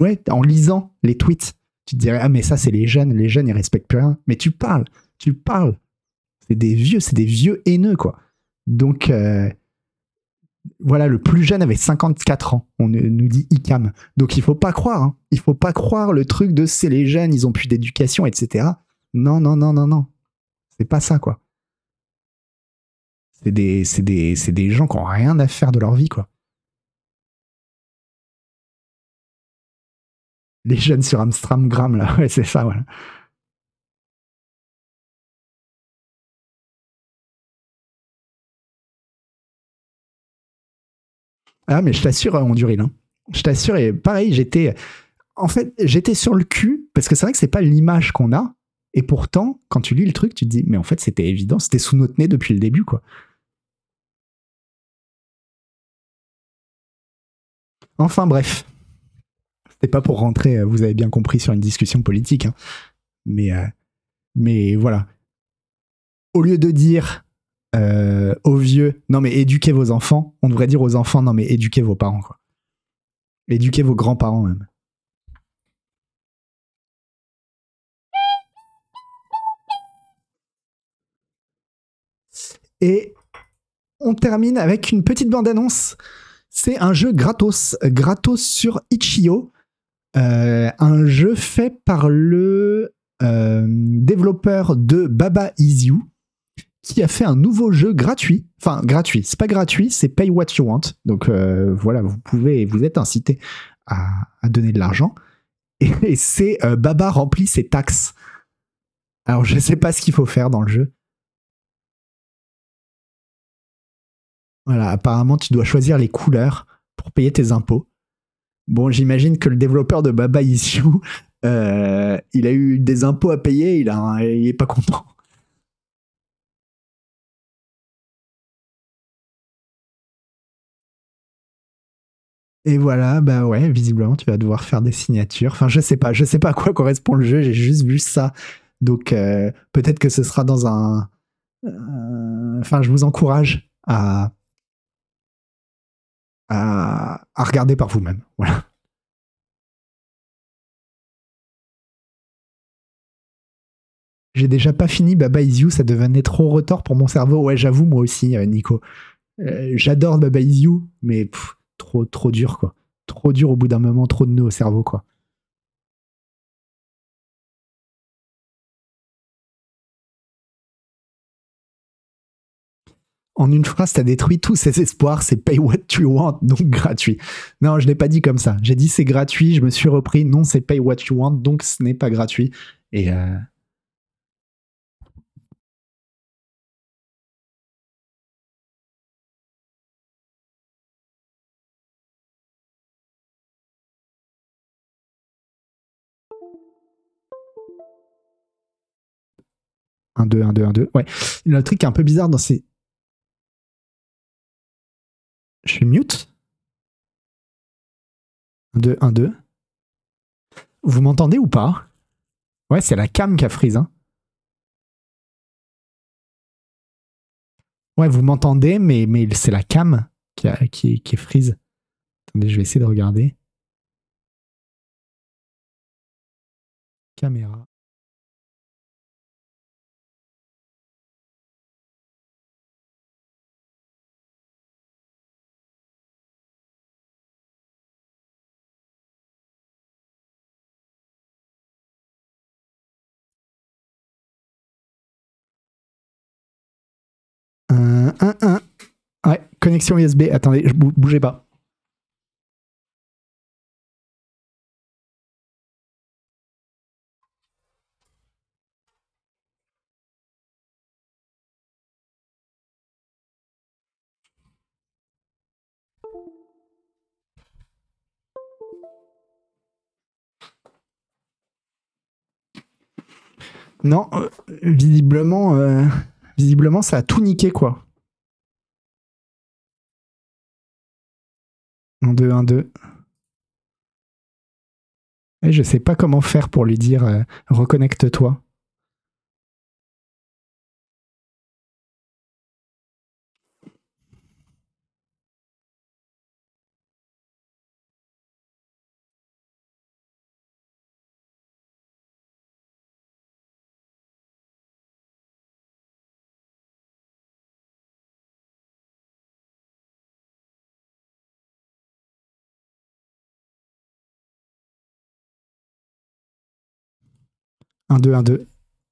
ouais, en lisant les tweets tu te dirais, ah, mais ça, c'est les jeunes, les jeunes, ils respectent plus rien. Mais tu parles, tu parles. C'est des vieux, c'est des vieux haineux, quoi. Donc, euh, voilà, le plus jeune avait 54 ans, on nous dit ICAM. Donc, il faut pas croire, hein. il faut pas croire le truc de c'est les jeunes, ils ont plus d'éducation, etc. Non, non, non, non, non. C'est pas ça, quoi. C'est des, des, des gens qui ont rien à faire de leur vie, quoi. les jeunes sur Amstramgram, là. Ouais, c'est ça, voilà. Ah, mais je t'assure, Honduril. Hein. Je t'assure, et pareil, j'étais. En fait, j'étais sur le cul, parce que c'est vrai que c'est pas l'image qu'on a. Et pourtant, quand tu lis le truc, tu te dis, mais en fait, c'était évident, c'était sous notre nez depuis le début, quoi. Enfin, bref. C'est pas pour rentrer, euh, vous avez bien compris, sur une discussion politique. Hein. Mais, euh, mais voilà. Au lieu de dire euh, aux vieux, non mais éduquez vos enfants, on devrait dire aux enfants, non mais éduquez vos parents. Quoi. Éduquez vos grands-parents même. Et on termine avec une petite bande-annonce. C'est un jeu gratos, gratos sur Itch.io. Euh, un jeu fait par le euh, développeur de Baba Is You, qui a fait un nouveau jeu gratuit. Enfin, gratuit. C'est pas gratuit, c'est pay what you want. Donc euh, voilà, vous pouvez, vous êtes incité à, donner de l'argent. Et, c'est Baba remplit ses taxes. Alors je sais pas ce qu'il faut faire dans le jeu. Voilà, apparemment tu dois choisir les couleurs pour payer tes impôts. Bon, j'imagine que le développeur de Baba Is You, euh, il a eu des impôts à payer, il, il est pas content. Et voilà, bah ouais, visiblement, tu vas devoir faire des signatures. Enfin, je sais pas, je sais pas à quoi correspond le jeu, j'ai juste vu ça. Donc, euh, peut-être que ce sera dans un. euh, Enfin, je vous encourage à. à, regarder par vous-même. Voilà. J'ai déjà pas fini Baba Is You, ça devenait trop retort pour mon cerveau. Ouais, j'avoue, moi aussi, euh, Nico. J'adore Baba Is You, mais trop, dur, quoi. Trop dur au bout d'un moment, trop de nœuds au cerveau, quoi. En une phrase, t'as détruit tous ses espoirs, c'est pay what you want, donc gratuit. Non, je l'ai pas dit comme ça. J'ai dit c'est gratuit, je me suis repris, non, c'est pay what you want, donc ce n'est pas gratuit. Et euh, un, deux, un, deux, un, deux. Ouais. Le truc qui est un peu bizarre dans ces. Je suis mute. 1, 2, 1, 2. Vous m'entendez ou pas? Ouais, c'est la cam qui a freeze. Hein. Ouais, vous m'entendez, mais, mais c'est la cam qui, a, qui, freeze. Attendez, je vais essayer de regarder. Caméra. Un, un, un. Ouais, connexion USB. Attendez, je bou- bougez pas. Non, euh, visiblement, euh, visiblement, ça a tout niqué, quoi. 1, 2, 1, 2. Et je sais pas comment faire pour lui dire euh, reconnecte-toi. Un, deux, un, deux.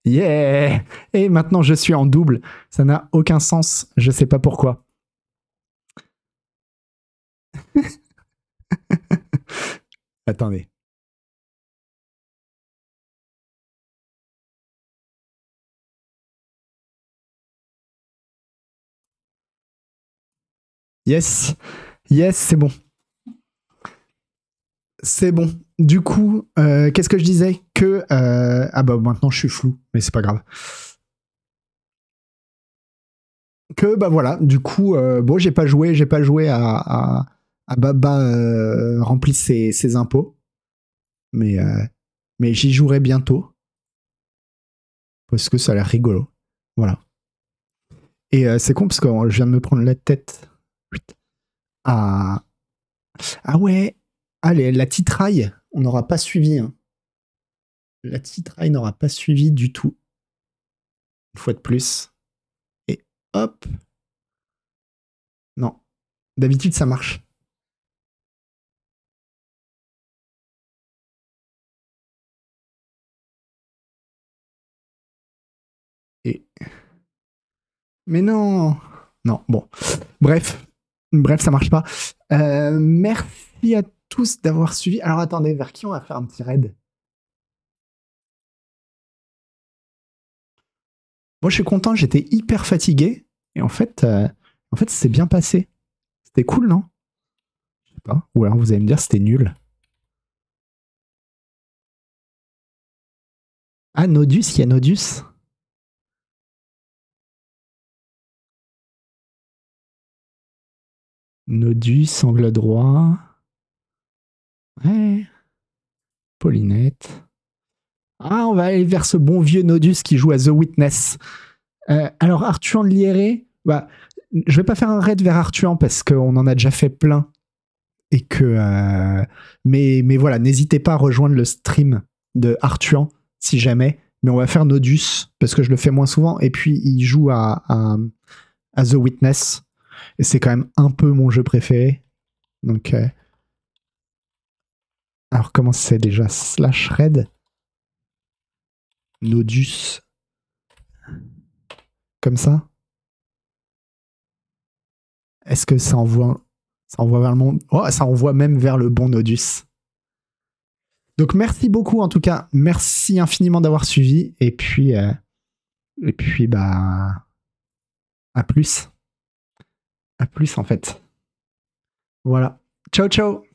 Yeah Et maintenant, je suis en double. Ça n'a aucun sens. Je sais pas pourquoi. Attendez. Yes. Yes, c'est bon. C'est bon. Du coup, euh, qu'est-ce que je disais Que euh, ah bah maintenant je suis flou, mais c'est pas grave. Que bah voilà. Du coup, euh, bon, j'ai pas joué, j'ai pas joué à, à, à Baba euh, remplit ses, ses impôts, mais mais j'y jouerai bientôt parce que ça a l'air rigolo. Voilà. Et c'est con parce que je viens de me prendre la tête à ah ouais Allez, la titraille, on n'aura pas suivi. hein. La titraille n'aura pas suivi du tout. Une fois de plus. Et hop. Non. D'habitude, ça marche. Et. Mais non Non, bon. Bref. Bref, ça marche pas. Euh, merci à tous d'avoir suivi. Alors attendez, vers qui on va faire un petit raid? Moi, je suis content, j'étais hyper fatigué. Et en fait, euh, en fait, c'est bien passé. C'était cool, non? Je sais pas. Ou alors vous allez me dire c'était nul. Ah, Nodus, il y a Nodus. Nodus, angle droit. Ouais. Paulinette. Ah, on va aller vers ce bon vieux Nodus qui joue à The Witness. Euh, alors, Arthur Lieré, bah, je vais pas faire un raid vers Arthur parce qu'on en a déjà fait plein. Et que. euh, mais, mais voilà, n'hésitez pas à rejoindre le stream de Arthur si jamais. Mais on va faire Nodus parce que je le fais moins souvent. Et puis, il joue à The Witness. Et c'est quand même un peu mon jeu préféré. Donc. euh, alors, comment c'est déjà Slash Red? Nodus. Comme ça? Est-ce que ça envoie, ça envoie vers le monde? Oh, ça envoie même vers le bon Nodus. Donc merci beaucoup en tout cas, merci infiniment d'avoir suivi et puis euh, et puis bah à plus. À plus en fait. Voilà. Ciao ciao.